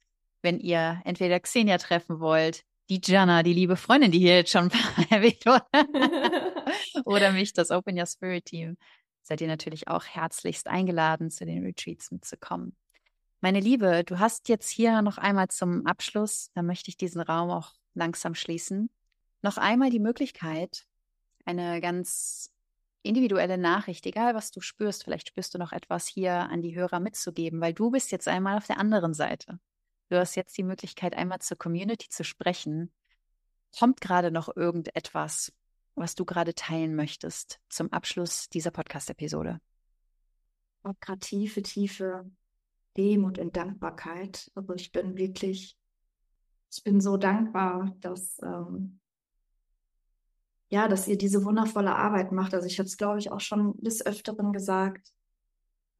wenn ihr entweder Xenia treffen wollt, die Jana, die liebe Freundin, die hier jetzt schon erwähnt wurde, oder mich, das Open Your Spirit Team, seid ihr natürlich auch herzlichst eingeladen, zu den Retreats mitzukommen. Meine Liebe, du hast jetzt hier noch einmal zum Abschluss, da möchte ich diesen Raum auch langsam schließen, noch einmal die Möglichkeit, eine ganz individuelle Nachricht, egal was du spürst, vielleicht spürst du noch etwas hier an die Hörer mitzugeben, weil du bist jetzt einmal auf der anderen Seite. Du hast jetzt die Möglichkeit, einmal zur Community zu sprechen. Kommt gerade noch irgendetwas, was du gerade teilen möchtest zum Abschluss dieser Podcast-Episode? Gerade tiefe, tiefe Demut und Dankbarkeit. Also ich bin wirklich, ich bin so dankbar, dass ähm, ja, dass ihr diese wundervolle Arbeit macht. Also ich habe es, glaube ich, auch schon des Öfteren gesagt,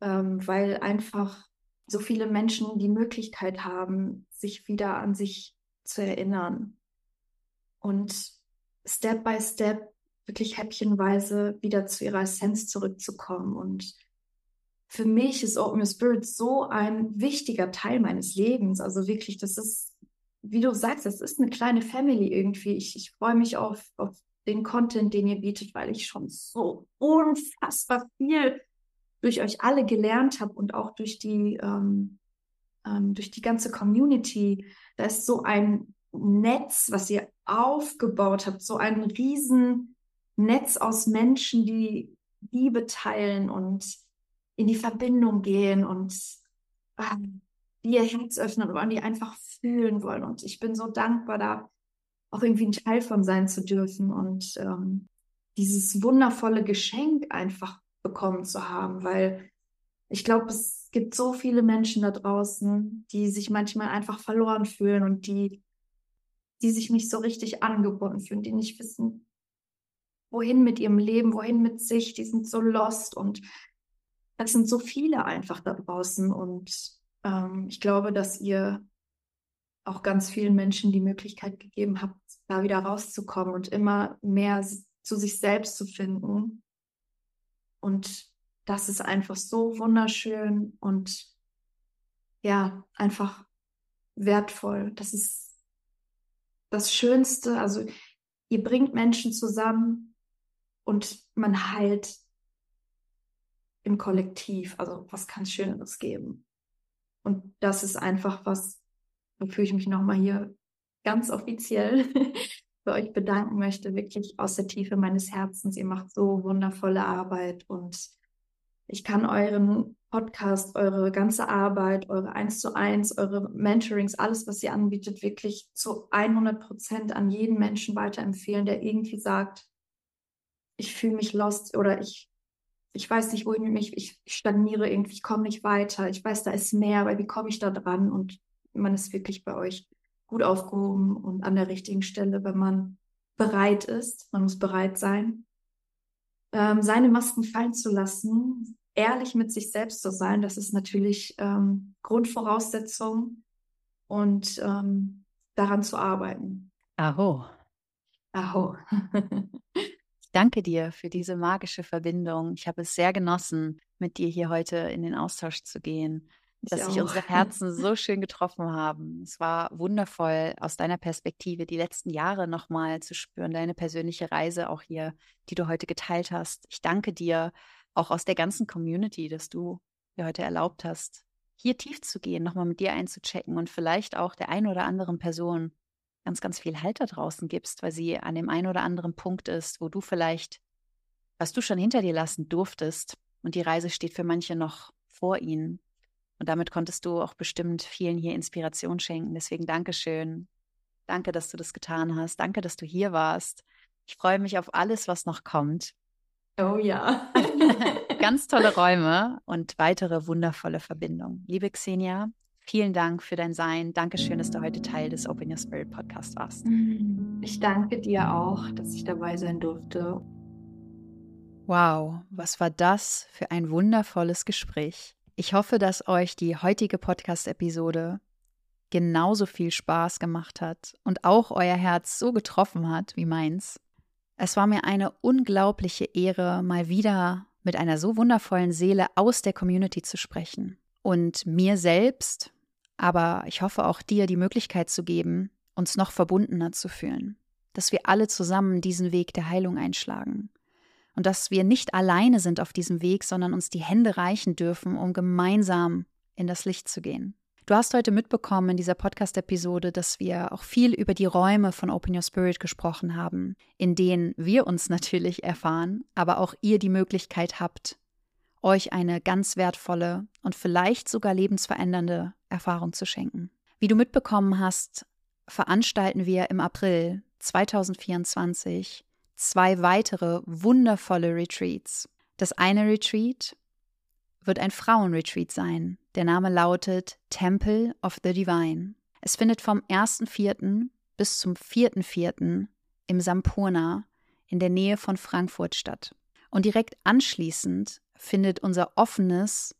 ähm, weil einfach so viele Menschen die Möglichkeit haben, sich wieder an sich zu erinnern und Step by Step wirklich häppchenweise wieder zu ihrer Essenz zurückzukommen. Und für mich ist Open Your Spirit so ein wichtiger Teil meines Lebens. Also wirklich, das ist, wie du sagst, das ist eine kleine Family irgendwie. Ich, ich freue mich auf, auf den Content, den ihr bietet, weil ich schon so unfassbar viel durch euch alle gelernt habe und auch durch die, ähm, ähm, durch die ganze Community. Da ist so ein Netz, was ihr aufgebaut habt, so ein riesen Netz aus Menschen, die Liebe teilen und in die Verbindung gehen und ähm, die ihr Herz öffnen und die einfach fühlen wollen. Und ich bin so dankbar, da auch irgendwie ein Teil von sein zu dürfen und ähm, dieses wundervolle Geschenk einfach bekommen zu haben, weil ich glaube, es gibt so viele Menschen da draußen, die sich manchmal einfach verloren fühlen und die, die sich nicht so richtig angebunden fühlen, die nicht wissen, wohin mit ihrem Leben, wohin mit sich, die sind so lost und es sind so viele einfach da draußen und ähm, ich glaube, dass ihr auch ganz vielen Menschen die Möglichkeit gegeben habt, da wieder rauszukommen und immer mehr zu sich selbst zu finden. Und das ist einfach so wunderschön und ja, einfach wertvoll. Das ist das Schönste. Also ihr bringt Menschen zusammen und man heilt im Kollektiv. Also was kann es Schöneres geben? Und das ist einfach was, wofür ich mich nochmal hier ganz offiziell für euch bedanken möchte, wirklich aus der Tiefe meines Herzens. Ihr macht so wundervolle Arbeit und ich kann euren Podcast, eure ganze Arbeit, eure 1 zu 1, eure Mentorings, alles, was ihr anbietet, wirklich zu 100 Prozent an jeden Menschen weiterempfehlen, der irgendwie sagt, ich fühle mich lost oder ich, ich weiß nicht, wohin mich, ich stagniere irgendwie, ich komme nicht weiter, ich weiß, da ist mehr, aber wie komme ich da dran? Und man ist wirklich bei euch gut aufgehoben und an der richtigen Stelle, wenn man bereit ist. Man muss bereit sein, ähm, seine Masken fallen zu lassen, ehrlich mit sich selbst zu sein. Das ist natürlich ähm, Grundvoraussetzung und ähm, daran zu arbeiten. Aho. Aho. Danke dir für diese magische Verbindung. Ich habe es sehr genossen, mit dir hier heute in den Austausch zu gehen, dass sich unsere Herzen so schön getroffen haben. Es war wundervoll, aus deiner Perspektive die letzten Jahre nochmal zu spüren, deine persönliche Reise auch hier, die du heute geteilt hast. Ich danke dir auch aus der ganzen Community, dass du dir heute erlaubt hast, hier tief zu gehen, nochmal mit dir einzuchecken und vielleicht auch der ein oder anderen Person ganz, ganz viel Halt da draußen gibst, weil sie an dem einen oder anderen Punkt ist, wo du vielleicht, was du schon hinter dir lassen durftest und die Reise steht für manche noch vor ihnen. Und damit konntest du auch bestimmt vielen hier Inspiration schenken. Deswegen Dankeschön. Danke, dass du das getan hast. Danke, dass du hier warst. Ich freue mich auf alles, was noch kommt. Oh ja. Ganz tolle Räume und weitere wundervolle Verbindungen. Liebe Xenia, vielen Dank für dein Sein. Dankeschön, dass du heute Teil des Open Your Spirit Podcast warst. Ich danke dir auch, dass ich dabei sein durfte. Wow, was war das für ein wundervolles Gespräch. Ich hoffe, dass euch die heutige Podcast-Episode genauso viel Spaß gemacht hat und auch euer Herz so getroffen hat wie meins. Es war mir eine unglaubliche Ehre, mal wieder mit einer so wundervollen Seele aus der Community zu sprechen. Und mir selbst, aber ich hoffe auch dir die Möglichkeit zu geben, uns noch verbundener zu fühlen, dass wir alle zusammen diesen Weg der Heilung einschlagen und dass wir nicht alleine sind auf diesem Weg, sondern uns die Hände reichen dürfen, um gemeinsam in das Licht zu gehen. Du hast heute mitbekommen in dieser Podcast-Episode, dass wir auch viel über die Räume von Open Your Spirit gesprochen haben, in denen wir uns natürlich erfahren, aber auch ihr die Möglichkeit habt, euch eine ganz wertvolle und vielleicht sogar lebensverändernde Erfahrung zu schenken. Wie du mitbekommen hast, veranstalten wir im April 2024 zwei weitere wundervolle Retreats. Das eine Retreat wird ein Frauenretreat sein. Der Name lautet Temple of the Divine. Es findet vom 1.4. bis zum 4.4. im Sampurna in der Nähe von Frankfurt statt. Und direkt anschließend findet unser offenes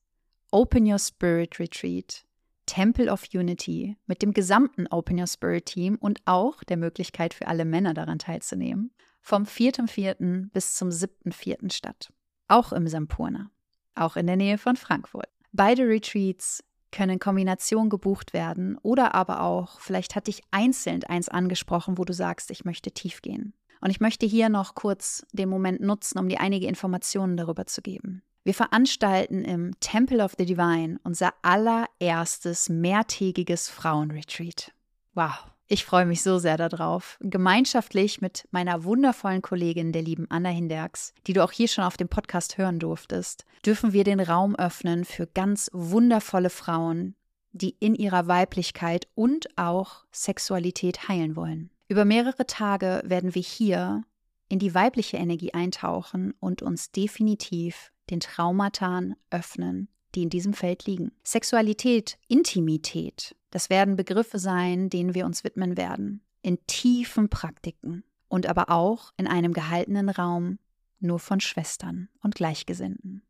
Open Your Spirit Retreat Temple of Unity mit dem gesamten Open Your Spirit Team und auch der Möglichkeit für alle Männer daran teilzunehmen vom 4.4. bis zum 7.4. statt. Auch im Sampurna auch in der Nähe von Frankfurt. Beide Retreats können in Kombination gebucht werden oder aber auch, vielleicht hat dich einzeln eins angesprochen, wo du sagst, ich möchte tief gehen. Und ich möchte hier noch kurz den Moment nutzen, um dir einige Informationen darüber zu geben. Wir veranstalten im Temple of the Divine unser allererstes mehrtägiges Frauenretreat. Wow, ich freue mich so sehr darauf, gemeinschaftlich mit meiner wundervollen Kollegin, der lieben Anna Hinderks, die du auch hier schon auf dem Podcast hören durftest, dürfen wir den Raum öffnen für ganz wundervolle Frauen, die in ihrer Weiblichkeit und auch Sexualität heilen wollen. Über mehrere Tage werden wir hier in die weibliche Energie eintauchen und uns definitiv den Traumatan öffnen, die in diesem Feld liegen. Sexualität, Intimität, das werden Begriffe sein, denen wir uns widmen werden. In tiefen Praktiken und aber auch in einem gehaltenen Raum nur von Schwestern und Gleichgesinnten.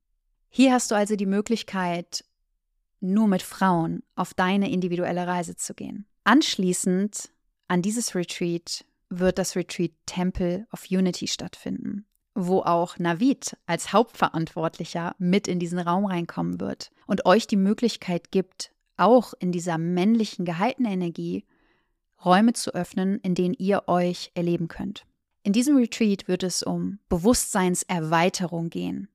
Hier hast du also die Möglichkeit, nur mit Frauen auf deine individuelle Reise zu gehen. Anschließend an dieses Retreat wird das Retreat Temple of Unity stattfinden, wo auch Navid als Hauptverantwortlicher mit in diesen Raum reinkommen wird und euch die Möglichkeit gibt, auch in dieser männlichen gehaltenen Energie Räume zu öffnen, in denen ihr euch erleben könnt. In diesem Retreat wird es um Bewusstseinserweiterung gehen,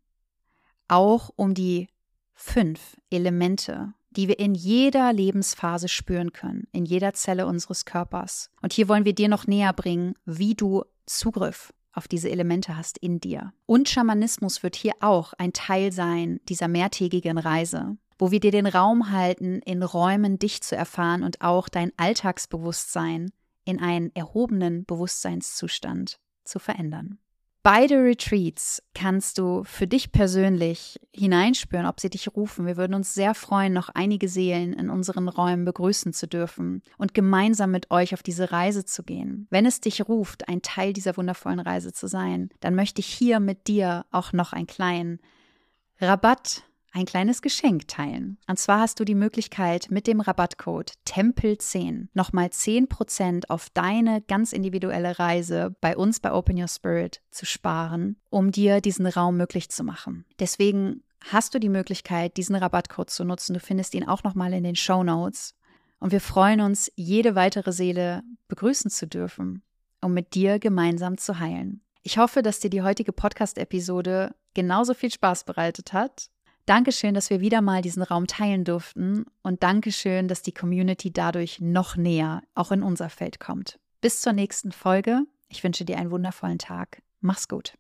auch um die fünf Elemente, die wir in jeder Lebensphase spüren können, in jeder Zelle unseres Körpers. Und hier wollen wir dir noch näher bringen, wie du Zugriff auf diese Elemente hast in dir. Und Schamanismus wird hier auch ein Teil sein dieser mehrtägigen Reise wo wir dir den Raum halten, in Räumen dich zu erfahren und auch dein Alltagsbewusstsein in einen erhobenen Bewusstseinszustand zu verändern. Beide Retreats kannst du für dich persönlich hineinspüren, ob sie dich rufen. Wir würden uns sehr freuen, noch einige Seelen in unseren Räumen begrüßen zu dürfen und gemeinsam mit euch auf diese Reise zu gehen. Wenn es dich ruft, ein Teil dieser wundervollen Reise zu sein, dann möchte ich hier mit dir auch noch einen kleinen Rabatt ein kleines Geschenk teilen. Und zwar hast du die Möglichkeit, mit dem Rabattcode Tempel10 nochmal 10% auf deine ganz individuelle Reise bei uns bei Open Your Spirit zu sparen, um dir diesen Raum möglich zu machen. Deswegen hast du die Möglichkeit, diesen Rabattcode zu nutzen. Du findest ihn auch nochmal in den Show Notes. Und wir freuen uns, jede weitere Seele begrüßen zu dürfen, um mit dir gemeinsam zu heilen. Ich hoffe, dass dir die heutige Podcast-Episode genauso viel Spaß bereitet hat. Dankeschön, dass wir wieder mal diesen Raum teilen durften und Dankeschön, dass die Community dadurch noch näher auch in unser Feld kommt. Bis zur nächsten Folge. Ich wünsche dir einen wundervollen Tag. Mach's gut.